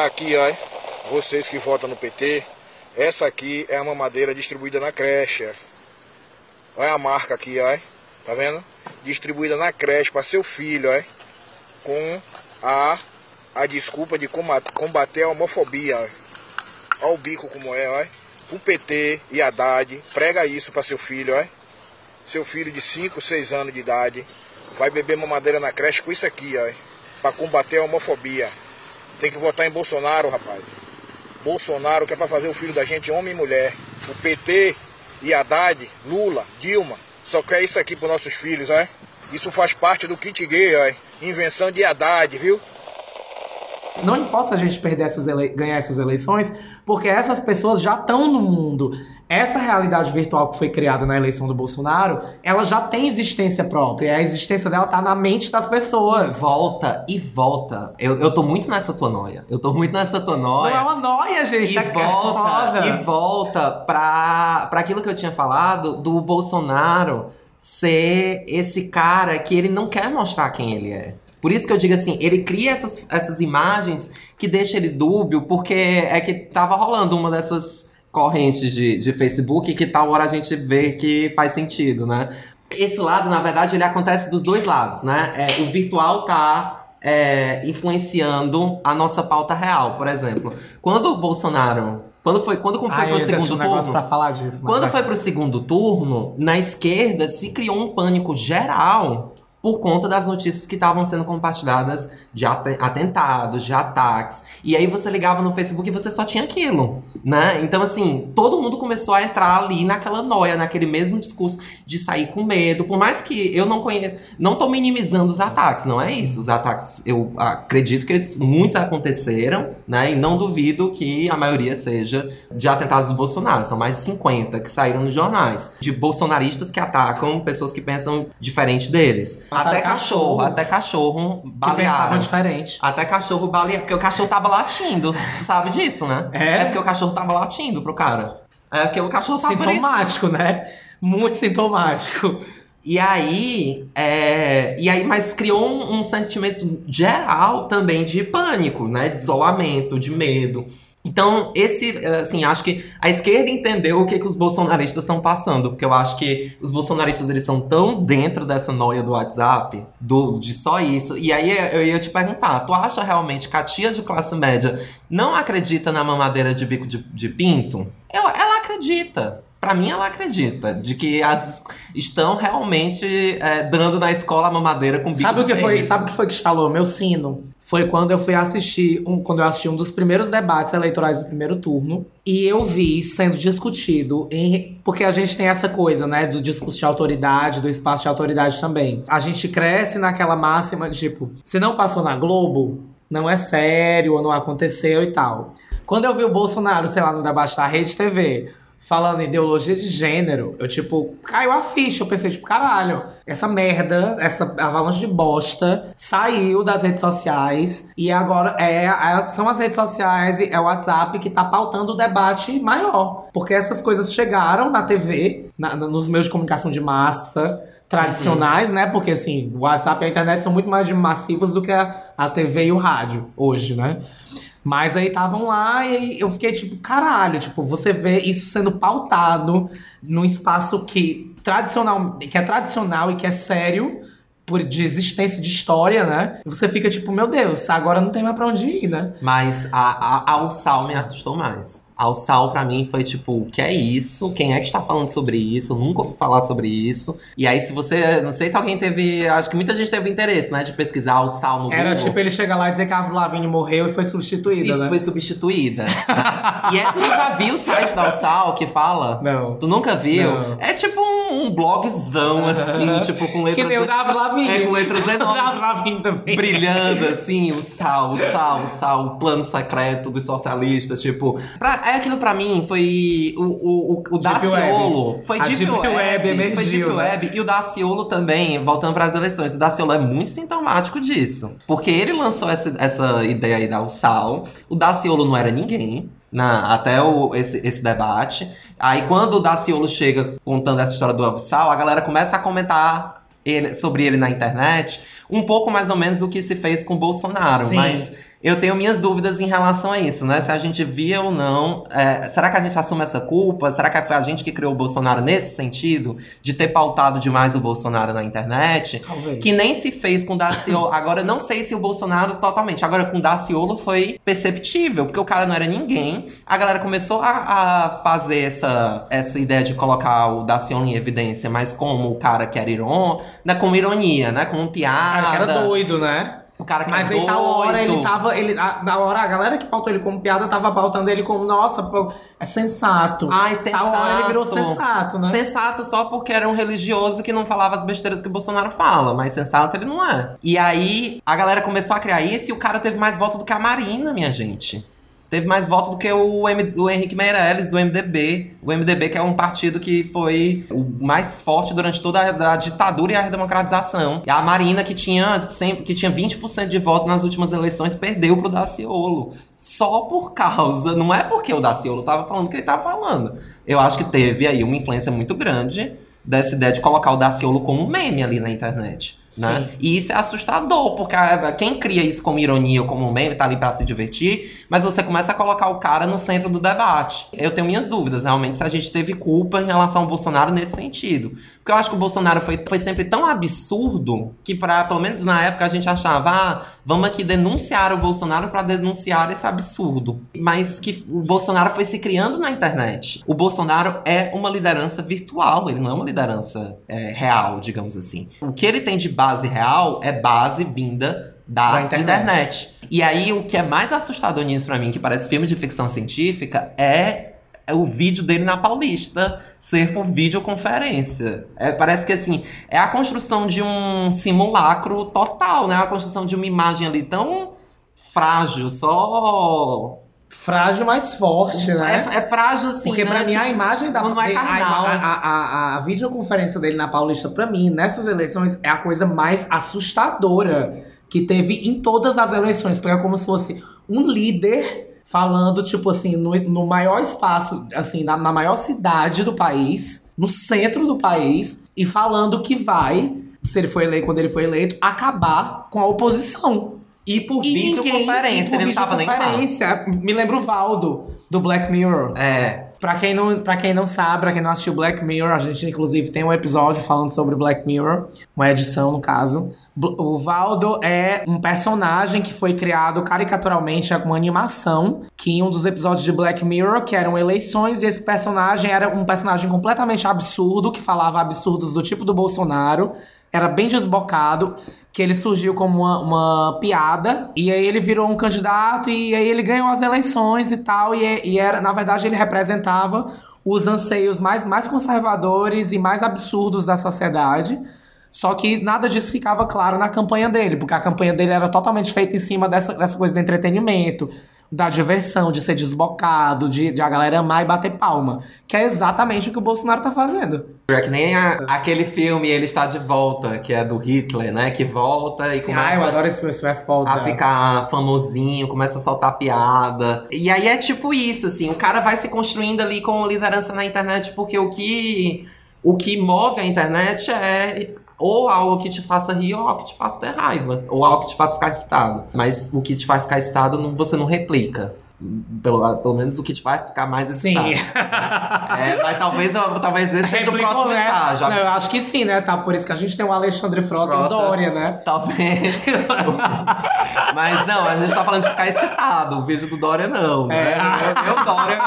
Aqui, ó, vocês que votam no PT, essa aqui é uma madeira distribuída na creche. Olha a marca aqui, ó, tá vendo? Distribuída na creche para seu filho, ó, com a, a desculpa de combater a homofobia. Olha o bico como é, ó o PT e Haddad prega isso para seu filho, ó. Seu filho de 5, 6 anos de idade vai beber mamadeira na creche com isso aqui, ó, para combater a homofobia. Tem que votar em Bolsonaro, rapaz. Bolsonaro que é para fazer o filho da gente homem e mulher. O PT e Haddad, Lula, Dilma, só quer isso aqui para nossos filhos, ó. Isso faz parte do kit gay, ó. Invenção de Haddad, viu? Não importa se a gente perder essas ganhar essas eleições, porque essas pessoas já estão no mundo. Essa realidade virtual que foi criada na eleição do Bolsonaro, ela já tem existência própria. A existência dela tá na mente das pessoas. E volta, e volta. Eu, eu tô muito nessa tua noia. Eu tô muito nessa tua noia. Não é uma noia, gente. E é volta, foda. e volta pra, pra aquilo que eu tinha falado do Bolsonaro ser esse cara que ele não quer mostrar quem ele é. Por isso que eu digo assim, ele cria essas, essas imagens que deixa ele dúbio, porque é que tava rolando uma dessas correntes de, de Facebook que tal hora a gente vê que faz sentido, né? Esse lado, na verdade, ele acontece dos dois lados, né? É, o virtual tá é, influenciando a nossa pauta real, por exemplo. Quando o Bolsonaro. Quando foi, quando foi Ah, pro segundo um turno. pra falar disso. Quando vai. foi pro segundo turno, na esquerda se criou um pânico geral por conta das notícias que estavam sendo compartilhadas de ate- atentados, de ataques. E aí você ligava no Facebook e você só tinha aquilo, né? Então, assim, todo mundo começou a entrar ali naquela noia, naquele mesmo discurso de sair com medo. Por mais que eu não conheça, não tô minimizando os ataques, não é isso. Os ataques, eu acredito que eles- muitos aconteceram, né? E não duvido que a maioria seja de atentados do Bolsonaro. São mais de 50 que saíram nos jornais. De bolsonaristas que atacam pessoas que pensam diferente deles. Até cachorro, até cachorro Que balearam. pensavam diferente. Até cachorro baleado. Porque o cachorro tava latindo. Sabe disso, né? É? porque o cachorro tava latindo pro cara. É porque o cachorro tava. Sintomático, né? Muito sintomático. E aí, é, e aí, mas criou um, um sentimento geral também de pânico, né? De isolamento, de medo. Então, esse, assim, acho que a esquerda entendeu o que, que os bolsonaristas estão passando, porque eu acho que os bolsonaristas eles são tão dentro dessa noia do WhatsApp, do, de só isso. E aí eu ia te perguntar: tu acha realmente que a tia de classe média não acredita na mamadeira de bico de, de pinto? Eu, ela acredita. Pra mim, ela acredita de que as estão realmente é, dando na escola a mamadeira com bico Sabe o que foi? Sabe o que foi que instalou meu sino? Foi quando eu fui assistir um, quando eu assisti um dos primeiros debates eleitorais do primeiro turno e eu vi sendo discutido em porque a gente tem essa coisa, né, do discurso de autoridade, do espaço de autoridade também. A gente cresce naquela máxima de tipo, se não passou na Globo, não é sério ou não aconteceu e tal. Quando eu vi o Bolsonaro, sei lá, no debate da Rede TV, falando em ideologia de gênero, eu, tipo, caiu a ficha. Eu pensei, tipo, caralho, essa merda, essa avalanche de bosta saiu das redes sociais e agora é, é- são as redes sociais e é o WhatsApp que tá pautando o debate maior. Porque essas coisas chegaram na TV, na- nos meios de comunicação de massa tradicionais, né? Porque assim, o WhatsApp e a internet são muito mais massivos do que a, a TV e o rádio hoje, né? Mas aí estavam lá e eu fiquei tipo, caralho, tipo, você vê isso sendo pautado num espaço que tradicional, que é tradicional e que é sério por de existência de história, né? Você fica tipo, meu Deus, agora não tem mais pra onde ir, né? Mas a, a, sal me assustou mais. Ao sal, pra mim, foi tipo, o que é isso? Quem é que está falando sobre isso? Eu nunca ouvi falar sobre isso. E aí, se você. Não sei se alguém teve. Acho que muita gente teve interesse, né? De pesquisar o sal no Era Google. tipo ele chegar lá e dizer que a Avril Lavigne morreu e foi substituída, Isso né? foi substituída. (laughs) e é, tu já viu o site da Alsal que fala? Não. Tu nunca viu? Não. É tipo um, um blogzão, assim, tipo, com letras. Que nem o da Avril Lavigne. É, com letras (laughs) da enormes. Avril Lavigne também. Brilhando, assim, o sal, o sal, o sal, o plano secreto dos socialistas, tipo. Pra, é aquilo pra mim, foi o, o, o, Daciolo. Web. Foi A Deep, Deep Web. Web Foi emergiu, Deep né? Web. E o Daciolo também, voltando pras eleições, o Daciolo é muito sintomático disso. Porque ele lançou essa, essa ideia aí da USAL. O Daciolo não era ninguém. Na, até o, esse, esse debate. Aí quando o Daciolo chega contando essa história do USAL, a galera começa a comentar ele- sobre ele na internet, um pouco mais ou menos do que se fez com o Bolsonaro. Sim. Mas eu tenho minhas dúvidas em relação a isso, né? Se a gente via ou não. é, será que a gente assume essa culpa? Será que foi a gente que criou o Bolsonaro nesse sentido? De ter pautado demais o Bolsonaro na internet? Talvez. Que nem se fez com o Daciolo. (laughs) Agora, não sei se o Bolsonaro totalmente. Agora, com o Daciolo foi perceptível, porque o cara não era ninguém. A galera começou a, a fazer essa, essa ideia de colocar o Daciolo em evidência, mas como o cara que era iron, né, como ironia, né? Como piada. Cara, que era doido, né? O cara que Mas é aí tal hora ele tava. Ele, a, na hora a galera que pautou ele como piada tava pautando ele como, nossa, pô, é sensato. Ai, sensato. Tal hora ele virou sensato, né? Sensato só porque era um religioso que não falava as besteiras que o Bolsonaro fala, mas sensato ele não é. E aí a galera começou a criar isso e o cara teve mais voto do que a Marina, minha gente. Teve mais voto do que o, M- o Henrique Meirelles, do MDB. O MDB, que é um partido que foi o mais forte durante toda a, a ditadura e a redemocratização. E a Marina, que tinha, sempre, que tinha 20% de voto nas últimas eleições, perdeu pro Daciolo. Só por causa. Não é porque o Daciolo tava falando o que ele tava falando. Eu acho que teve aí uma influência muito grande dessa ideia de colocar o Daciolo como meme ali na internet. Né? E isso é assustador, porque a- quem cria isso como ironia ou como meme tá ali pra se divertir, mas você começa a colocar o cara no centro do debate. Eu tenho minhas dúvidas, realmente, se a gente teve culpa em relação ao Bolsonaro nesse sentido. Porque eu acho que o Bolsonaro foi, foi sempre tão absurdo que, pra, pelo menos na época, a gente achava, ah, vamos aqui denunciar o Bolsonaro pra denunciar esse absurdo. Mas que o Bolsonaro foi se criando na internet. O Bolsonaro é uma liderança virtual, ele não é uma liderança é, real, digamos assim. O que ele tem de base real é base vinda da, Da internet. internet. E aí, o que é mais assustador nisso pra mim, que parece filme de ficção científica, é é o vídeo dele na Paulista ser por videoconferência. É, parece que assim, é a construção de um simulacro total, né? A construção de uma imagem ali tão frágil, só. Frágil, mais forte, né? É, é frágil assim. Porque né? pra mim Tipo, a imagem da não é carnal. a, a, a, a videoconferência dele na Paulista, pra mim, nessas eleições, é a coisa mais assustadora que teve em todas as eleições. Porque é como se fosse um líder falando, tipo assim, no, no maior espaço, assim, na, na maior cidade do país, no centro do país, e falando que vai, se ele for eleito, quando ele for eleito, acabar com a oposição. E por E videoconferência, e por ele não tava nem lá. Me lembra o Valdo, do Black Mirror. É. Pra quem, não, pra quem não sabe, pra quem não assistiu Black Mirror, a gente inclusive tem um episódio falando sobre Black Mirror, uma edição no caso. O Valdo é um personagem que foi criado caricaturalmente com uma animação, que em um dos episódios de Black Mirror, que eram eleições, e esse personagem era um personagem completamente absurdo, que falava absurdos do tipo do Bolsonaro, era bem desbocado, que ele surgiu como uma, uma piada, e aí ele virou um candidato, e aí ele ganhou as eleições e tal, e, e era, na verdade, ele representava os anseios mais, mais conservadores e mais absurdos da sociedade. Só que nada disso ficava claro na campanha dele, porque a campanha dele era totalmente feita em cima dessa, dessa coisa do entretenimento, da diversão, de ser desbocado, de, de a galera amar e bater palma. Que é exatamente o que o Bolsonaro tá fazendo. É que nem a- aquele filme Ele Está de Volta, que é do Hitler, né? Que volta e Sim, começa. ah, eu adoro esse filme, esse filme é foda. a ficar famosinho, começa a soltar piada. E aí é tipo isso, assim, o cara vai se construindo ali com liderança na internet, porque o que o que move a internet é ou algo que te faça rir ou algo que te faça ter raiva, ou algo que te faça ficar excitado. Mas o que te faz ficar excitado não- você não replica. Pelo, pelo menos o que te vai ficar mais Sim. excitado. (laughs) É, mas talvez, talvez esse seja o Replicou, próximo né? estágio. Não, eu acho que sim, né? Tá, por isso que a gente tem o Alexandre Frota, e o Frota. Dória, né? Talvez. (laughs) Mas não, a gente tá falando de ficar excitado. O vídeo do Dória não. Né? É. Nem, o Dória,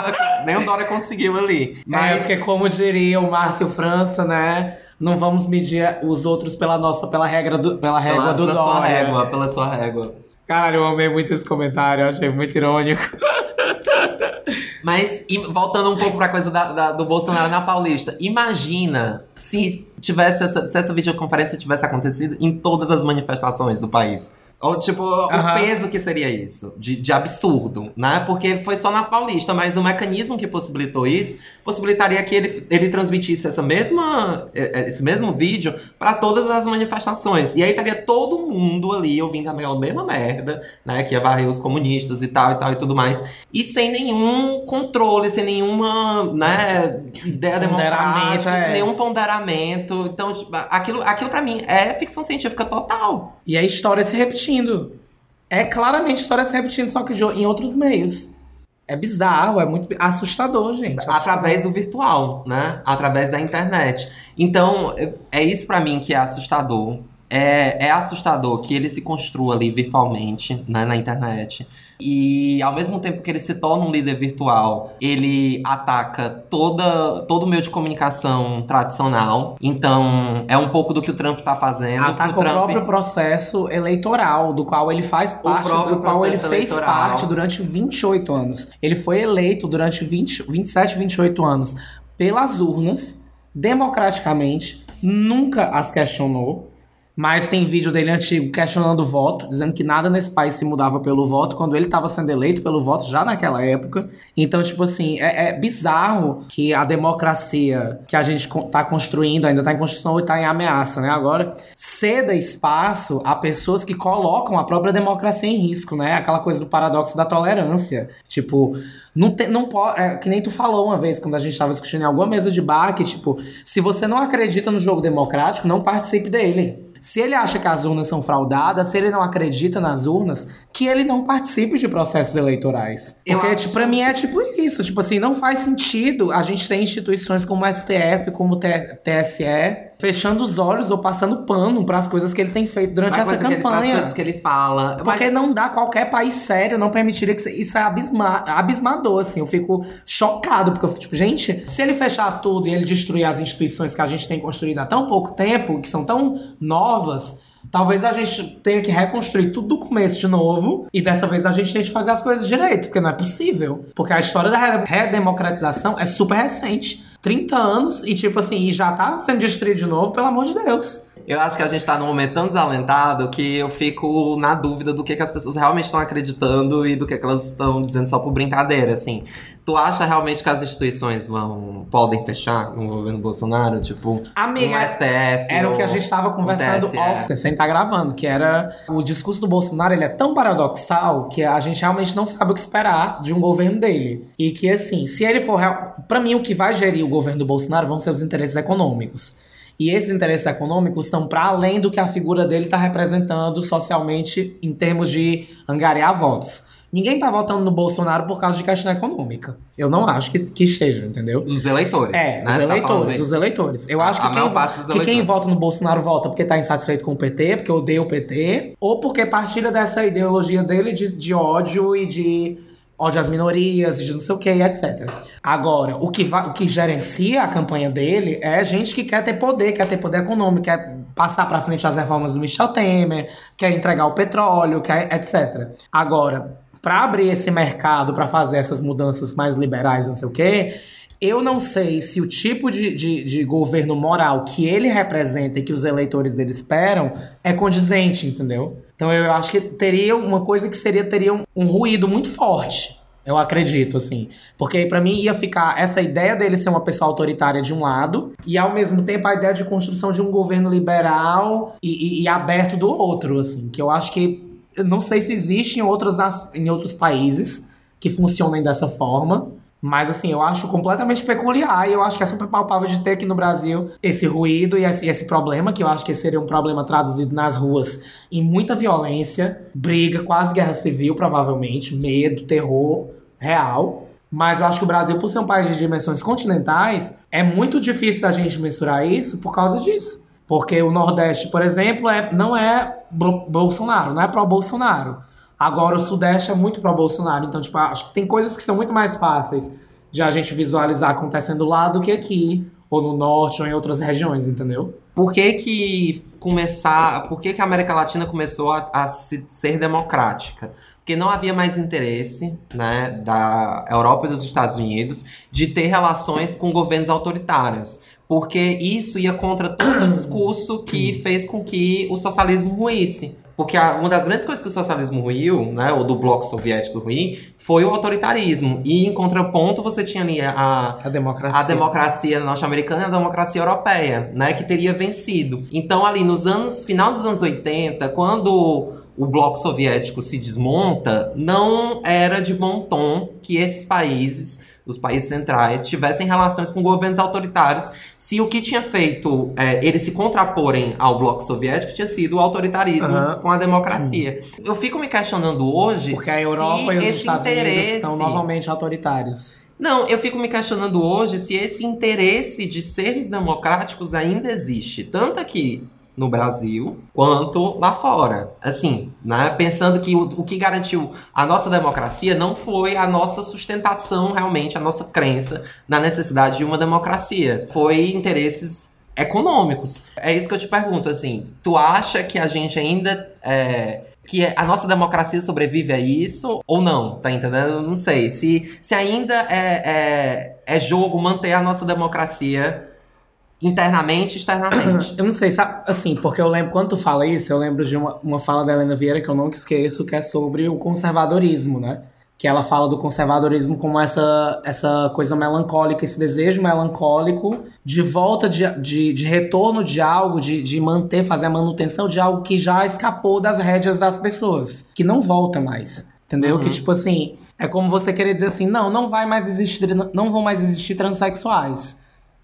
nem o Dória conseguiu ali. Mas Mas porque como diria o Márcio França, né? Não vamos medir os outros pela nossa, pela regra do, pela régua pela, do pela sua Dória. régua, pela sua régua. Caralho, eu amei muito esse comentário, eu achei muito irônico. (laughs) Mas voltando um pouco pra coisa da- da- do Bolsonaro na Paulista, imagina se tivesse essa, se essa videoconferência tivesse acontecido em todas as manifestações do país. Ou, tipo, Aham. o peso que seria isso, de, de absurdo, né? Porque foi só na Paulista, mas o mecanismo que possibilitou isso possibilitaria que ele, ele transmitisse essa mesma, eh, eh, esse mesmo vídeo pra todas as manifestações. E aí estaria todo mundo ali ouvindo a mesma merda, né? Que ia varrer os comunistas e tal e tal e tudo mais. E sem nenhum controle, sem nenhuma, né, ideia democrática, é. sem nenhum ponderamento. Então, tipo, aquilo, aquilo para mim é ficção científica total. E a história se repetindo. É claramente história se repetindo, só que em outros meios. É bizarro, é muito assustador, gente. Através do virtual, né? Através da internet. Então, é- é isso pra mim que é assustador. é, é assustador que ele se construa ali virtualmente, né, na internet. E ao mesmo tempo que ele se torna um líder virtual, ele ataca toda, todo o meio de comunicação tradicional. Então, é um pouco do que o Trump tá fazendo. Ataca o, Trump... próprio processo eleitoral, do qual ele faz parte, do qual ele processo fez eleitoral. parte durante 28 anos. Ele foi eleito durante 20, 27, 28 anos pelas urnas, democraticamente, nunca as questionou. Mas tem vídeo dele antigo questionando o voto, dizendo que nada nesse país se mudava pelo voto, quando ele estava sendo eleito pelo voto já naquela época. Então, tipo assim, é, é bizarro que a democracia que a gente co- tá construindo, ainda tá em construção e tá em ameaça, né? Agora, ceda espaço a pessoas que colocam a própria democracia em risco, né? Aquela coisa do paradoxo da tolerância. Tipo, não, tem, não pode. É, que nem tu falou uma vez quando a gente tava discutindo em alguma mesa de bar que, tipo, se você não acredita no jogo democrático, não participe dele. Se ele acha que as urnas são fraudadas, se ele não acredita nas urnas, que ele não participe de processos eleitorais. Porque, tipo, pra mim é tipo isso. Tipo assim, não faz sentido a gente ter instituições como o STF, como o TSE, fechando os olhos ou passando pano pras coisas que ele tem feito durante essa que ele- campanha. coisas que ele fala. Porque não dá qualquer país sério, não permitiria que isso- isso é abisma, abismador, assim. Eu fico chocado, porque eu fico tipo, gente, se ele fechar tudo e ele destruir as instituições que a gente tem construído há tão pouco tempo, que são tão novas, talvez a gente tenha que reconstruir tudo do começo de novo e dessa vez a gente tente fazer as coisas direito, porque não é possível. Porque a história da re- redemocratização é super recente. 30 anos e, tipo assim, e já tá sendo destruído de novo, pelo amor de Deus. Eu acho que a gente tá num momento tão desalentado que eu fico na dúvida do que, que as pessoas realmente estão acreditando e do que, que elas estão dizendo só por brincadeira, assim. Tu acha realmente que as instituições vão podem fechar no governo Bolsonaro? Tipo, Amiga, um STF Era o que a gente estava conversando TSE? off, sem estar gravando, que era o discurso do Bolsonaro, ele é tão paradoxal que a gente realmente não sabe o que esperar de um governo dele. E que assim, se ele for real, para mim o que vai gerir o governo do Bolsonaro vão ser os interesses econômicos. E esses interesses econômicos estão para além do que a figura dele está representando socialmente em termos de angariar votos. Ninguém tá votando no Bolsonaro por causa de questão econômica. Eu não acho que, que esteja, entendeu? Os eleitores. É, né? os Tá eleitores, aí. os eleitores. Eu A- acho a que, quem, parte dos que quem vota no Bolsonaro vota porque tá insatisfeito com o PT, porque odeia o PT, ou porque partilha dessa ideologia dele de, de ódio e de ódio às minorias, e de não sei o que, etc. Agora, o que, o que gerencia a campanha dele é gente que quer ter poder, quer ter poder econômico, quer passar pra frente as reformas do Michel Temer, quer entregar o petróleo, quer, etc. Agora, para abrir esse mercado, para fazer essas mudanças mais liberais, não sei o quê, eu não sei se o tipo de, de, de governo moral que ele representa e que os eleitores dele esperam é condizente, entendeu? Então eu acho que teria uma coisa que seria teria um, um ruído muito forte. Eu acredito, assim. Porque aí, pra mim, ia ficar essa ideia dele ser uma pessoa autoritária de um lado, e ao mesmo tempo a ideia de construção de um governo liberal e, e- e aberto do outro, assim. Que eu acho que. Não sei se existe em outros, em outros países que funcionem dessa forma. Mas assim, eu acho completamente peculiar e eu acho que é super palpável de ter aqui no Brasil esse ruído e esse, esse problema, que eu acho que seria um problema traduzido nas ruas em muita violência, briga, quase guerra civil, provavelmente, medo, terror real. Mas eu acho que o Brasil, por ser um país de dimensões continentais, é muito difícil da gente mensurar isso por causa disso. Porque o Nordeste, por exemplo, é, não é Bo- Bolsonaro, não é pró-Bolsonaro. Agora o Sudeste é muito pró-Bolsonaro. Então, tipo, acho que tem coisas que são muito mais fáceis de a gente visualizar acontecendo lá do que aqui, ou no Norte, ou em outras regiões, entendeu? Por que que começar, por que que a América Latina começou a, a se- ser democrática? Porque não havia mais interesse, né, da Europa e dos Estados Unidos de ter relações com governos autoritários. Porque isso ia contra todo o (clears throat) discurso que fez com que o socialismo ruísse. Porque uma das grandes coisas que o socialismo ruiu, né, ou do bloco soviético ruir, foi o autoritarismo. E em contraponto você tinha ali a, A democracia. a democracia norte-americana e a democracia europeia, né, que teria vencido. Então ali nos anos final dos anos 80, quando o bloco soviético se desmonta, não era de bom tom que esses países os países centrais tivessem relações com governos autoritários, se o que tinha feito é, eles se contraporem ao bloco soviético tinha sido o autoritarismo Aham. com a democracia. Eu fico me questionando hoje Porque a Europa e os Estados Unidos interesse estão novamente autoritários. não, eu fico me questionando hoje se esse interesse de sermos democráticos ainda existe. Tanto aqui no Brasil quanto lá fora. Assim, né? Pensando que o, o que garantiu a nossa democracia não foi a nossa sustentação, realmente, a nossa crença na necessidade de uma democracia. Foi interesses econômicos. É isso que eu te pergunto, assim, tu acha que a gente ainda é, que a nossa democracia sobrevive a isso ou não, tá entendendo? Não sei. Se, se ainda é, é, é jogo manter a nossa democracia internamente externamente. (clears throat) Eu não sei, sabe, assim, porque eu lembro, quando tu fala isso, eu lembro de uma, uma fala da Helena Vieira que eu nunca esqueço, que é sobre o conservadorismo, né? Que ela fala do conservadorismo como essa, essa coisa melancólica, esse desejo melancólico de volta, de, de, de retorno de algo, de, de manter, fazer a manutenção de algo que já escapou das rédeas das pessoas, que não volta mais. Entendeu? Uhum. Que, tipo assim, é como você querer dizer assim, não, não vai mais existir, não vão mais existir transexuais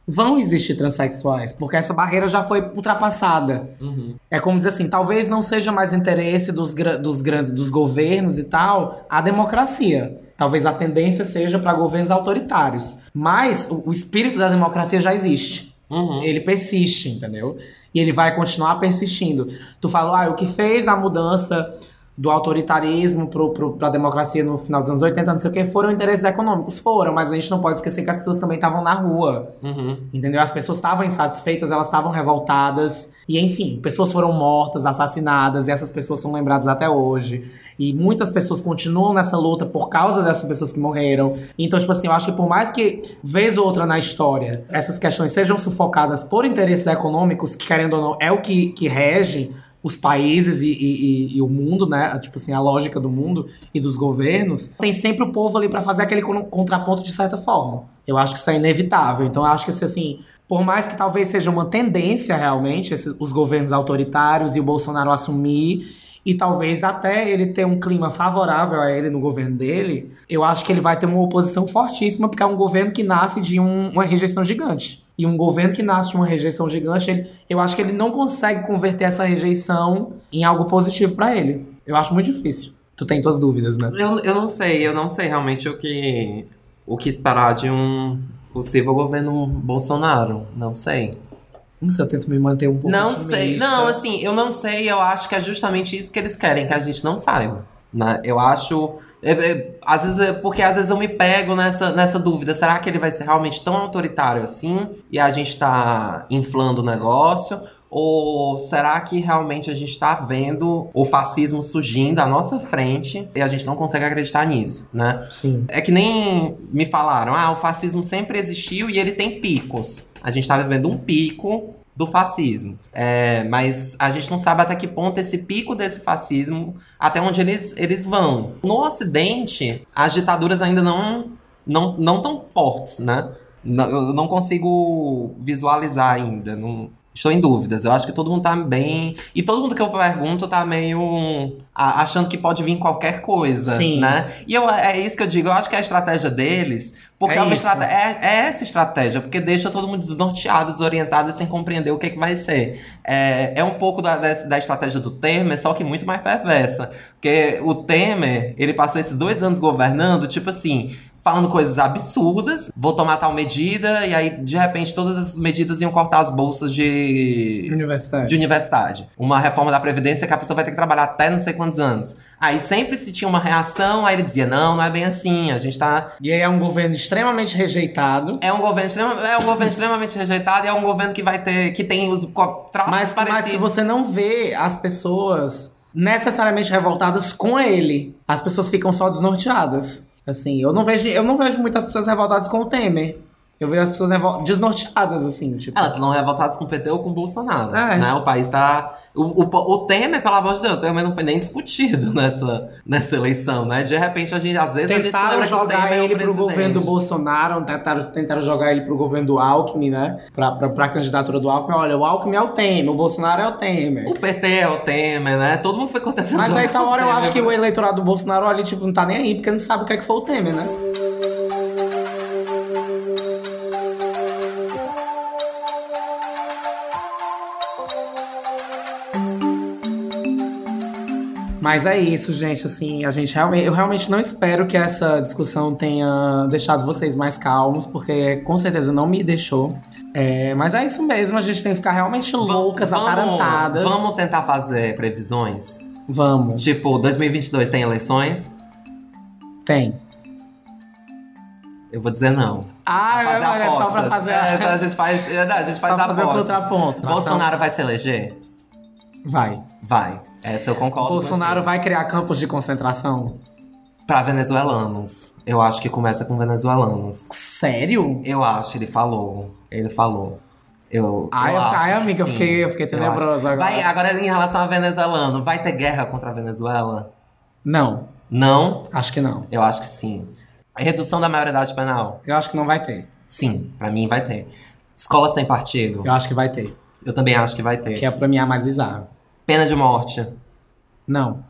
vão existir transexuais, porque essa barreira já foi ultrapassada. Uhum. É como dizer assim, talvez não seja mais interesse dos, dos grandes, dos governos e tal, a democracia. Talvez a tendência seja para governos autoritários. Mas o, o espírito da democracia já existe. Uhum. Ele persiste, entendeu? E ele vai continuar persistindo. Tu falou, ah, o que fez a mudança do autoritarismo pro, pra democracia no final dos anos 80, não sei o que, foram interesses econômicos. Foram, mas a gente não pode esquecer que as pessoas também estavam na rua. Uhum. Entendeu? As pessoas estavam insatisfeitas, elas estavam revoltadas. E enfim, pessoas foram mortas, assassinadas, e essas pessoas são lembradas até hoje. E muitas pessoas continuam nessa luta por causa dessas pessoas que morreram. Então, tipo assim, eu acho que por mais que, vez ou outra na história, essas questões sejam sufocadas por interesses econômicos, que querendo ou não, é o que, que rege os países e, e- e- o mundo, né? Tipo assim, a lógica do mundo e dos governos, tem sempre o povo ali pra fazer aquele con- contraponto de certa forma. Eu acho que isso é inevitável. Então, eu acho que assim, por mais que talvez seja uma tendência realmente, esses- os governos autoritários e o Bolsonaro assumir e talvez até ele ter um clima favorável a ele no governo dele, eu acho que ele vai ter uma oposição fortíssima, porque é um governo que nasce de um- uma rejeição gigante. E um governo que nasce de uma rejeição gigante, ele- eu acho que ele não consegue converter essa rejeição em algo positivo pra ele. Eu acho muito difícil. Tu tem tuas dúvidas, né? Eu, eu não sei, eu não sei realmente o que, o que esperar de um possível governo Bolsonaro. Não sei. Não sei, eu tento me manter um pouco Não otimista. sei. Não, assim, eu não sei, eu acho que é justamente isso que eles querem, que a gente não saiba. Né? Eu acho. é- é- às vezes, é- porque às vezes eu me pego nessa, nessa dúvida. Será que ele vai ser realmente tão autoritário assim? E a gente tá inflando o negócio? Ou será que realmente a gente tá vendo o fascismo surgindo à nossa frente e a gente não consegue acreditar nisso, né? Sim. É que nem me falaram, ah, o fascismo sempre existiu e ele tem picos. A gente tá vivendo um pico do fascismo. É, mas a gente não sabe até que ponto esse pico desse fascismo, até onde eles, eles vão. No Ocidente, as ditaduras ainda não não, não tão fortes, né? Não- eu não consigo visualizar ainda. Não, estou em dúvidas. Eu acho que todo mundo tá bem. E todo mundo que eu pergunto tá meio achando que pode vir qualquer coisa, Sim. né? E eu, é isso que eu digo. Eu acho que é a estratégia deles. Porque É é, estrate- é, é essa estratégia, porque deixa todo mundo desnorteado, desorientado sem compreender o que, que vai ser. É, é um pouco da, dessa- da estratégia do Temer, só que muito mais perversa. Porque o Temer, ele passou esses dois anos governando, tipo assim, falando coisas absurdas, vou tomar tal medida, e aí, de repente, todas essas medidas iam cortar as bolsas de, Universidade. de universidade. Uma reforma da Previdência que a pessoa vai ter que trabalhar até não sei quantos anos. Aí sempre se tinha uma reação, aí ele dizia, não, não é bem assim, a gente tá E aí é um governo extremamente rejeitado. é um governo, extrema- é um governo extremamente rejeitado e é um governo que vai ter. que tem os traços Mas, mas parecidos. que você não vê as pessoas necessariamente revoltadas com ele. As pessoas ficam só desnorteadas. Assim, eu não vejo, eu não vejo muitas pessoas revoltadas com o Temer. Eu vejo as pessoas desnorteadas, assim, tipo. Elas estão revoltadas com o PT ou com o Bolsonaro. É. Né? O país tá. O, o, o Temer, pelo amor de Deus, o Temer não foi nem discutido (laughs) nessa, nessa eleição, né? De repente, a gente, às vezes, a gente Tentaram que o jogar é ele pro presidente. governo do Bolsonaro, tentaram, tentaram jogar ele pro governo do Alckmin, né? Pra, pra, pra candidatura do Alckmin. Olha, o Alckmin é o Temer, o Bolsonaro é o Temer. O PT é o Temer, né? Todo mundo foi tentando Mas aí tá hora eu acho que o eleitorado do Bolsonaro ali, tipo, não tá nem aí, porque não sabe o que é que foi o Temer, né? Mas é isso, gente. Assim, a gente realmente, eu realmente não espero que essa discussão tenha deixado vocês mais calmos, porque com certeza não me deixou. É, mas é isso mesmo, a gente tem que ficar realmente loucas, atarantadas. Vamos tentar fazer previsões? Vamos. Tipo, 2022 tem eleições? Tem. Eu vou dizer não. Ah, fazer é, é só pra fazer. É, a gente faz, é, a gente Só faz fazer o apostas. contraponto. Bolsonaro vai se eleger? Vai. Vai. Essa eu concordo. Bolsonaro vai criar campos de concentração? Pra venezuelanos. Eu acho que começa com venezuelanos. Sério? Eu acho, ele falou. Ele falou. Eu, Ai, eu ai, amiga, eu fiquei- eu fiquei tenebrosa agora. Vai, agora, em relação a venezuelano, vai ter guerra contra a Venezuela? Não, Não? acho que não. Eu acho que sim. A redução da maioridade penal? Eu acho que não vai ter. Sim, pra mim vai ter. Escola sem partido? Eu acho que vai ter. Eu também acho que vai ter. Que é pra mim a mais bizarra. Pena de morte? Não.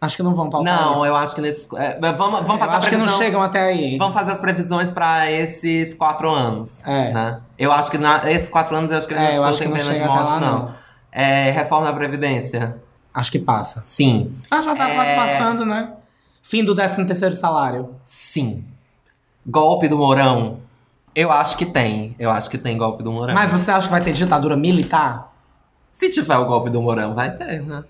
Acho que não vão pautar Não, isso. eu acho que nesse. é, vamos vamos Eu fazer a acho que não chegam até aí. Vamos fazer as previsões pra esses quatro anos. É. Né? Eu acho que na, esses quatro anos eu acho que eles É, eu não não pena de morte, lá, não. não. É, reforma da Previdência. Acho que passa. Sim. Ah, já tá É. quase passando, né? Fim do 13 terceiro salário. Sim. Golpe do Mourão. Eu acho que tem. Eu acho que tem golpe do Mourão. Mas você acha que vai ter ditadura militar? Se tiver o golpe do Mourão, vai ter, né?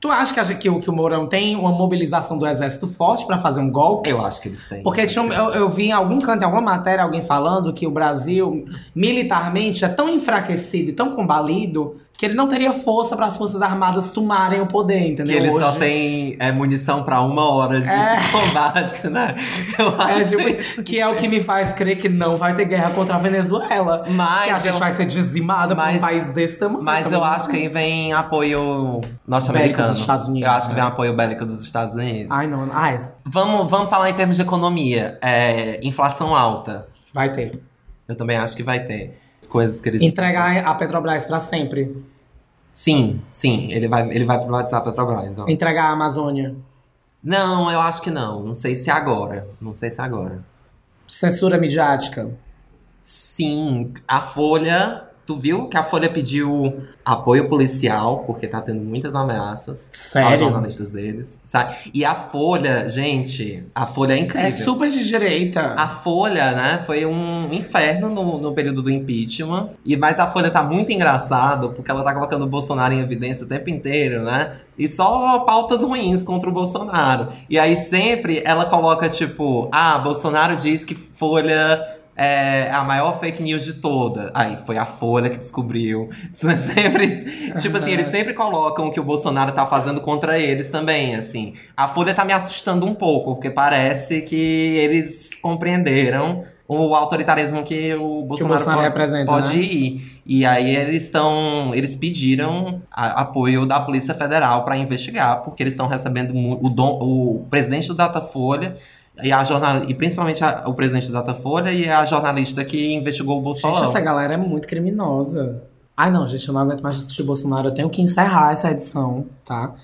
Tu acha que, que, o, que o Mourão tem uma mobilização do exército forte pra fazer um golpe? Eu acho que eles têm. Porque tinha, eu, eu vi em algum canto, em alguma matéria, alguém falando que o Brasil, militarmente, é tão enfraquecido e tão combalido que ele não teria força para as Forças Armadas tomarem o poder, Que entendeu? ele só Hoje- tem é, munição pra uma hora de É. (laughs) combate, né? Eu É, acho tipo, que é o que me faz crer que não vai ter guerra contra a Venezuela. Mas que a gente eu- vai ser dizimada por mas- um país desse tamanho. Mas eu acho que aí vem apoio norte-americano. dos Estados Unidos, Eu acho que né? vem apoio bélico dos Estados Unidos. Ai, não. Ai, Vamos, vamos falar em termos de economia. É, inflação alta. vai ter. Eu também acho que vai ter. As coisas que eles. Entregar a Petrobras pra sempre. Sim, sim. Ele vai, ele vai privatizar a Petrobras. Ó. Entregar a Amazônia. Não, eu acho que não. Não sei se agora. Não sei se agora. Censura midiática. Sim, a Folha. Tu viu que a Folha pediu apoio policial, porque tá tendo muitas ameaças Sério? aos jornalistas deles, sabe? E a Folha, gente, a Folha é incrível. É super de direita. A Folha, né, foi um inferno no, no período do impeachment. E, mas a Folha tá muito engraçado, porque ela tá colocando o Bolsonaro em evidência o tempo inteiro, né? E só pautas ruins contra o Bolsonaro. E aí sempre ela coloca, tipo, ah, Bolsonaro diz que Folha é a maior fake news de toda. Aí foi a Folha que descobriu. (laughs) Sempre, tipo assim, eles sempre colocam o que o Bolsonaro tá fazendo contra eles também, assim. A Folha tá me assustando um pouco, porque parece que eles compreenderam o autoritarismo que o Bolsonaro, Bolsonaro pode, pode né? ir. E aí eles estão, eles pediram a- apoio da Polícia Federal para investigar, porque eles estão recebendo o, dom, o presidente do Datafolha e a jornal, e principalmente a- o presidente do Datafolha e a jornalista que investigou o Bolsonaro. Gente, essa galera é muito criminosa. Ai, não, gente, eu não aguento mais discutir Bolsonaro. Eu tenho que encerrar essa edição, tá?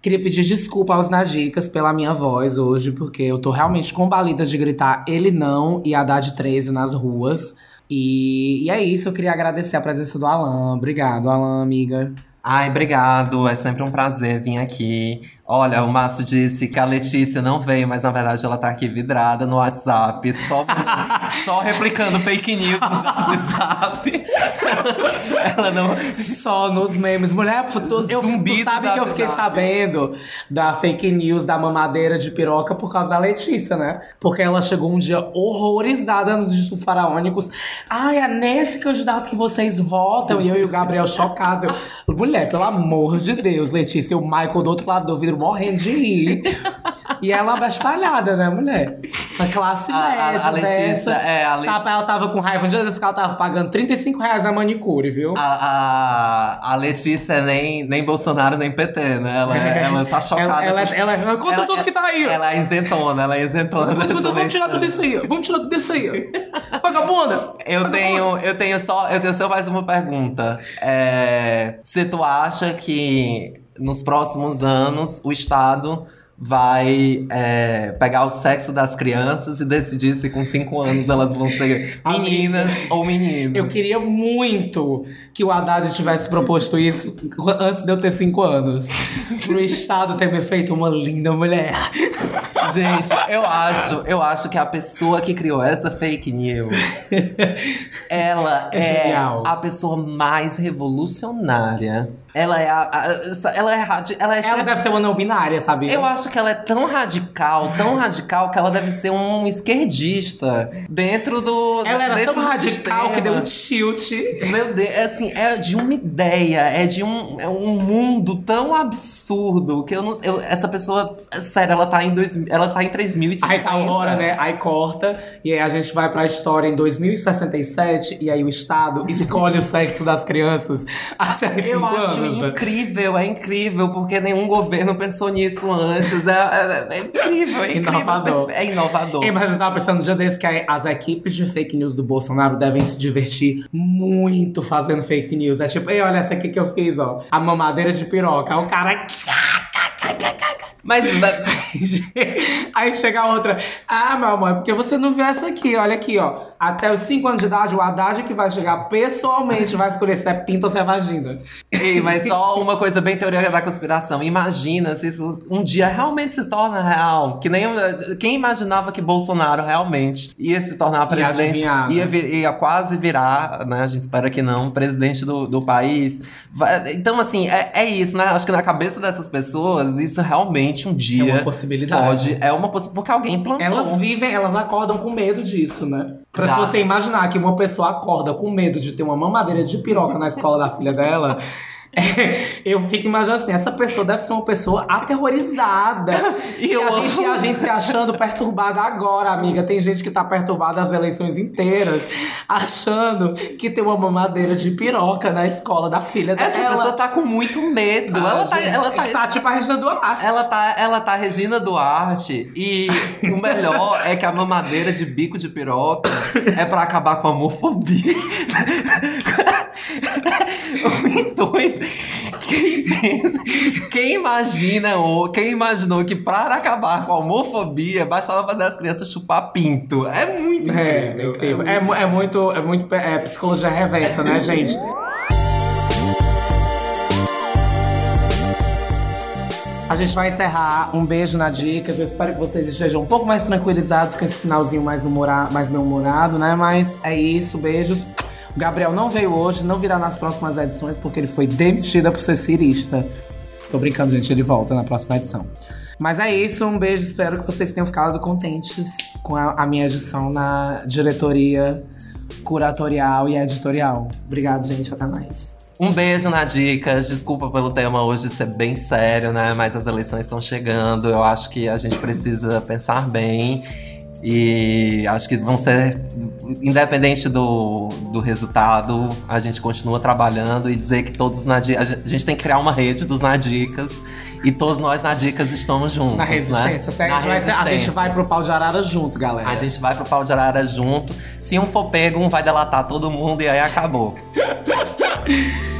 Queria pedir desculpa aos Nadicas pela minha voz hoje, porque eu tô realmente combalida de gritar ele não e Haddad 13 nas ruas. E, e é isso, eu queria agradecer a presença do Alan. Obrigado, Alan, amiga. Ai, obrigado. É sempre um prazer vir aqui. Olha, o Márcio disse que a Letícia não veio, mas na verdade ela tá aqui vidrada no WhatsApp, só, (laughs) só replicando fake news no WhatsApp. (laughs) ela não. Só nos memes. Mulher, tu, eu, Zumbi tu sabe que eu fiquei sabendo da fake news da mamadeira de piroca por causa da Letícia, né? Porque ela chegou um dia horrorizada nos discursos faraônicos. Ai, é nesse candidato que vocês votam. E eu e o Gabriel chocados. Eu, Mulher, pelo amor de Deus, Letícia. E o Michael do outro lado do vidro morrendo de rir. E ela abestalhada, né, mulher? A classe A- a- média a Letícia, é, a Le- ela tava com raiva. Um dia desse que ela tava pagando 35 reais na manicure, viu? A, a, a Letícia é nem, nem Bolsonaro nem PT, né? Ela, ela tá chocada. Ela, com- ela, ela, conta ela- tudo que tá aí. Ela é isentona, ela é isentona. Vamos, vamos tirar tudo isso aí. Vamos tirar tudo isso aí. Vagabunda. Eu Vagabunda. tenho, eu tenho só, eu tenho só mais uma pergunta. É, se tu acha que nos próximos anos o Estado vai é, pegar o sexo das crianças e decidir se com cinco anos elas vão ser (laughs) meninas ou meninos. Eu queria muito que o Haddad tivesse proposto isso antes de eu ter cinco anos. Pro Estado ter me feito uma linda mulher. (laughs) Gente, eu acho, eu acho que a pessoa que criou essa fake news, (laughs) ela É é, a pessoa mais revolucionária. Ela é a, a- ela é radi- ela é Ela extrema- deve ser uma não binária, sabia? Eu acho que ela é tão radical, tão radical que ela deve ser um esquerdista dentro do Ela era tão radical que deu um tilt. Meu Deus, é assim, é de uma ideia, é de um, é um mundo tão absurdo que eu não eu, essa pessoa, sério, ela tá em dois, ela tá em 3050. Aí tá hora, né? Aí corta, e aí a gente vai pra história em 2067, e aí o Estado (laughs) escolhe o sexo das crianças até 5 Eu anos. acho né? incrível, é incrível, porque nenhum governo pensou nisso antes. É, é- é incrível, é incrível. Inovador. É inovador. Ei, mas eu tava pensando um dia desse que as equipes de fake news do Bolsonaro devem se divertir muito fazendo fake news. É tipo, ei, olha essa aqui que eu fiz, ó. A mamadeira de piroca. O cara. (laughs) Mas (laughs) (laughs) Aí chega a outra. Ah, meu amor, é porque você não viu essa aqui. Olha aqui, ó. Até os 5 anos de idade, o Haddad que vai chegar pessoalmente vai escolher se é pinta ou se é vagina. Ei, mas só (laughs) uma coisa bem teoria da conspiração. Imagina se isso um dia realmente se torna real. Que nem quem imaginava que Bolsonaro realmente ia se tornar presidente, né? ia, vir- ia quase virar, né? A gente espera que não, presidente do, do país. Então, assim, é, é isso, né? Acho que na cabeça dessas pessoas, isso realmente um dia É uma possibilidade. pode. É uma possibilidade. Porque alguém plantou. Elas vivem, elas acordam com medo disso, né? Pra se você imaginar que uma pessoa acorda com medo de ter uma mamadeira de piroca na escola da filha dela. É, (laughs) eu fico imaginando assim, essa pessoa deve ser uma pessoa aterrorizada. (laughs) E a gente, a gente se achando perturbada agora, amiga. Tem gente que tá perturbada as eleições inteiras, achando que tem uma mamadeira de piroca na escola da filha Essa dela. pessoa tá com muito medo. Ah, ela, tá, gente, ela tá. tá tipo a Regina Duarte. Ela tá, ela tá Regina Duarte e o melhor (laughs) é que a mamadeira de bico de piroca é pra acabar com a homofobia. (laughs) o intuito. Quem, pensa- (laughs) quem imagina ou quem imaginou que para acabar com a homofobia bastava fazer as crianças chupar pinto? É muito É, incrível. incrível. É, mu- é muito, é muito é, psicologia reversa, né, gente? A gente vai encerrar. Um beijo na dicas. Eu espero que vocês estejam um pouco mais tranquilizados com esse finalzinho mais, humora, mais bem-humorado, né? Mas é isso, beijos. Gabriel não veio hoje, não virá nas próximas edições, porque ele foi demitido por ser cirista. Tô brincando, gente, ele volta na próxima edição. Mas é isso, um beijo. Espero que vocês tenham ficado contentes com a, a minha edição na diretoria curatorial e editorial. Obrigado, gente. Até mais. Um beijo na Dicas. Desculpa pelo tema hoje ser bem sério, né? Mas as eleições estão chegando. Eu acho que a gente precisa pensar bem. E acho que vão ser, independente do, do resultado, a gente continua trabalhando e dizer que todos na a gente tem que criar uma rede dos Nadicas e todos nós Nadicas estamos juntos. Na resistência. Né? A, gente vai, a gente resistência. vai pro pau de arara junto, galera. A gente vai pro pau de arara junto. Se um for pego, um vai delatar todo mundo e aí acabou. (laughs)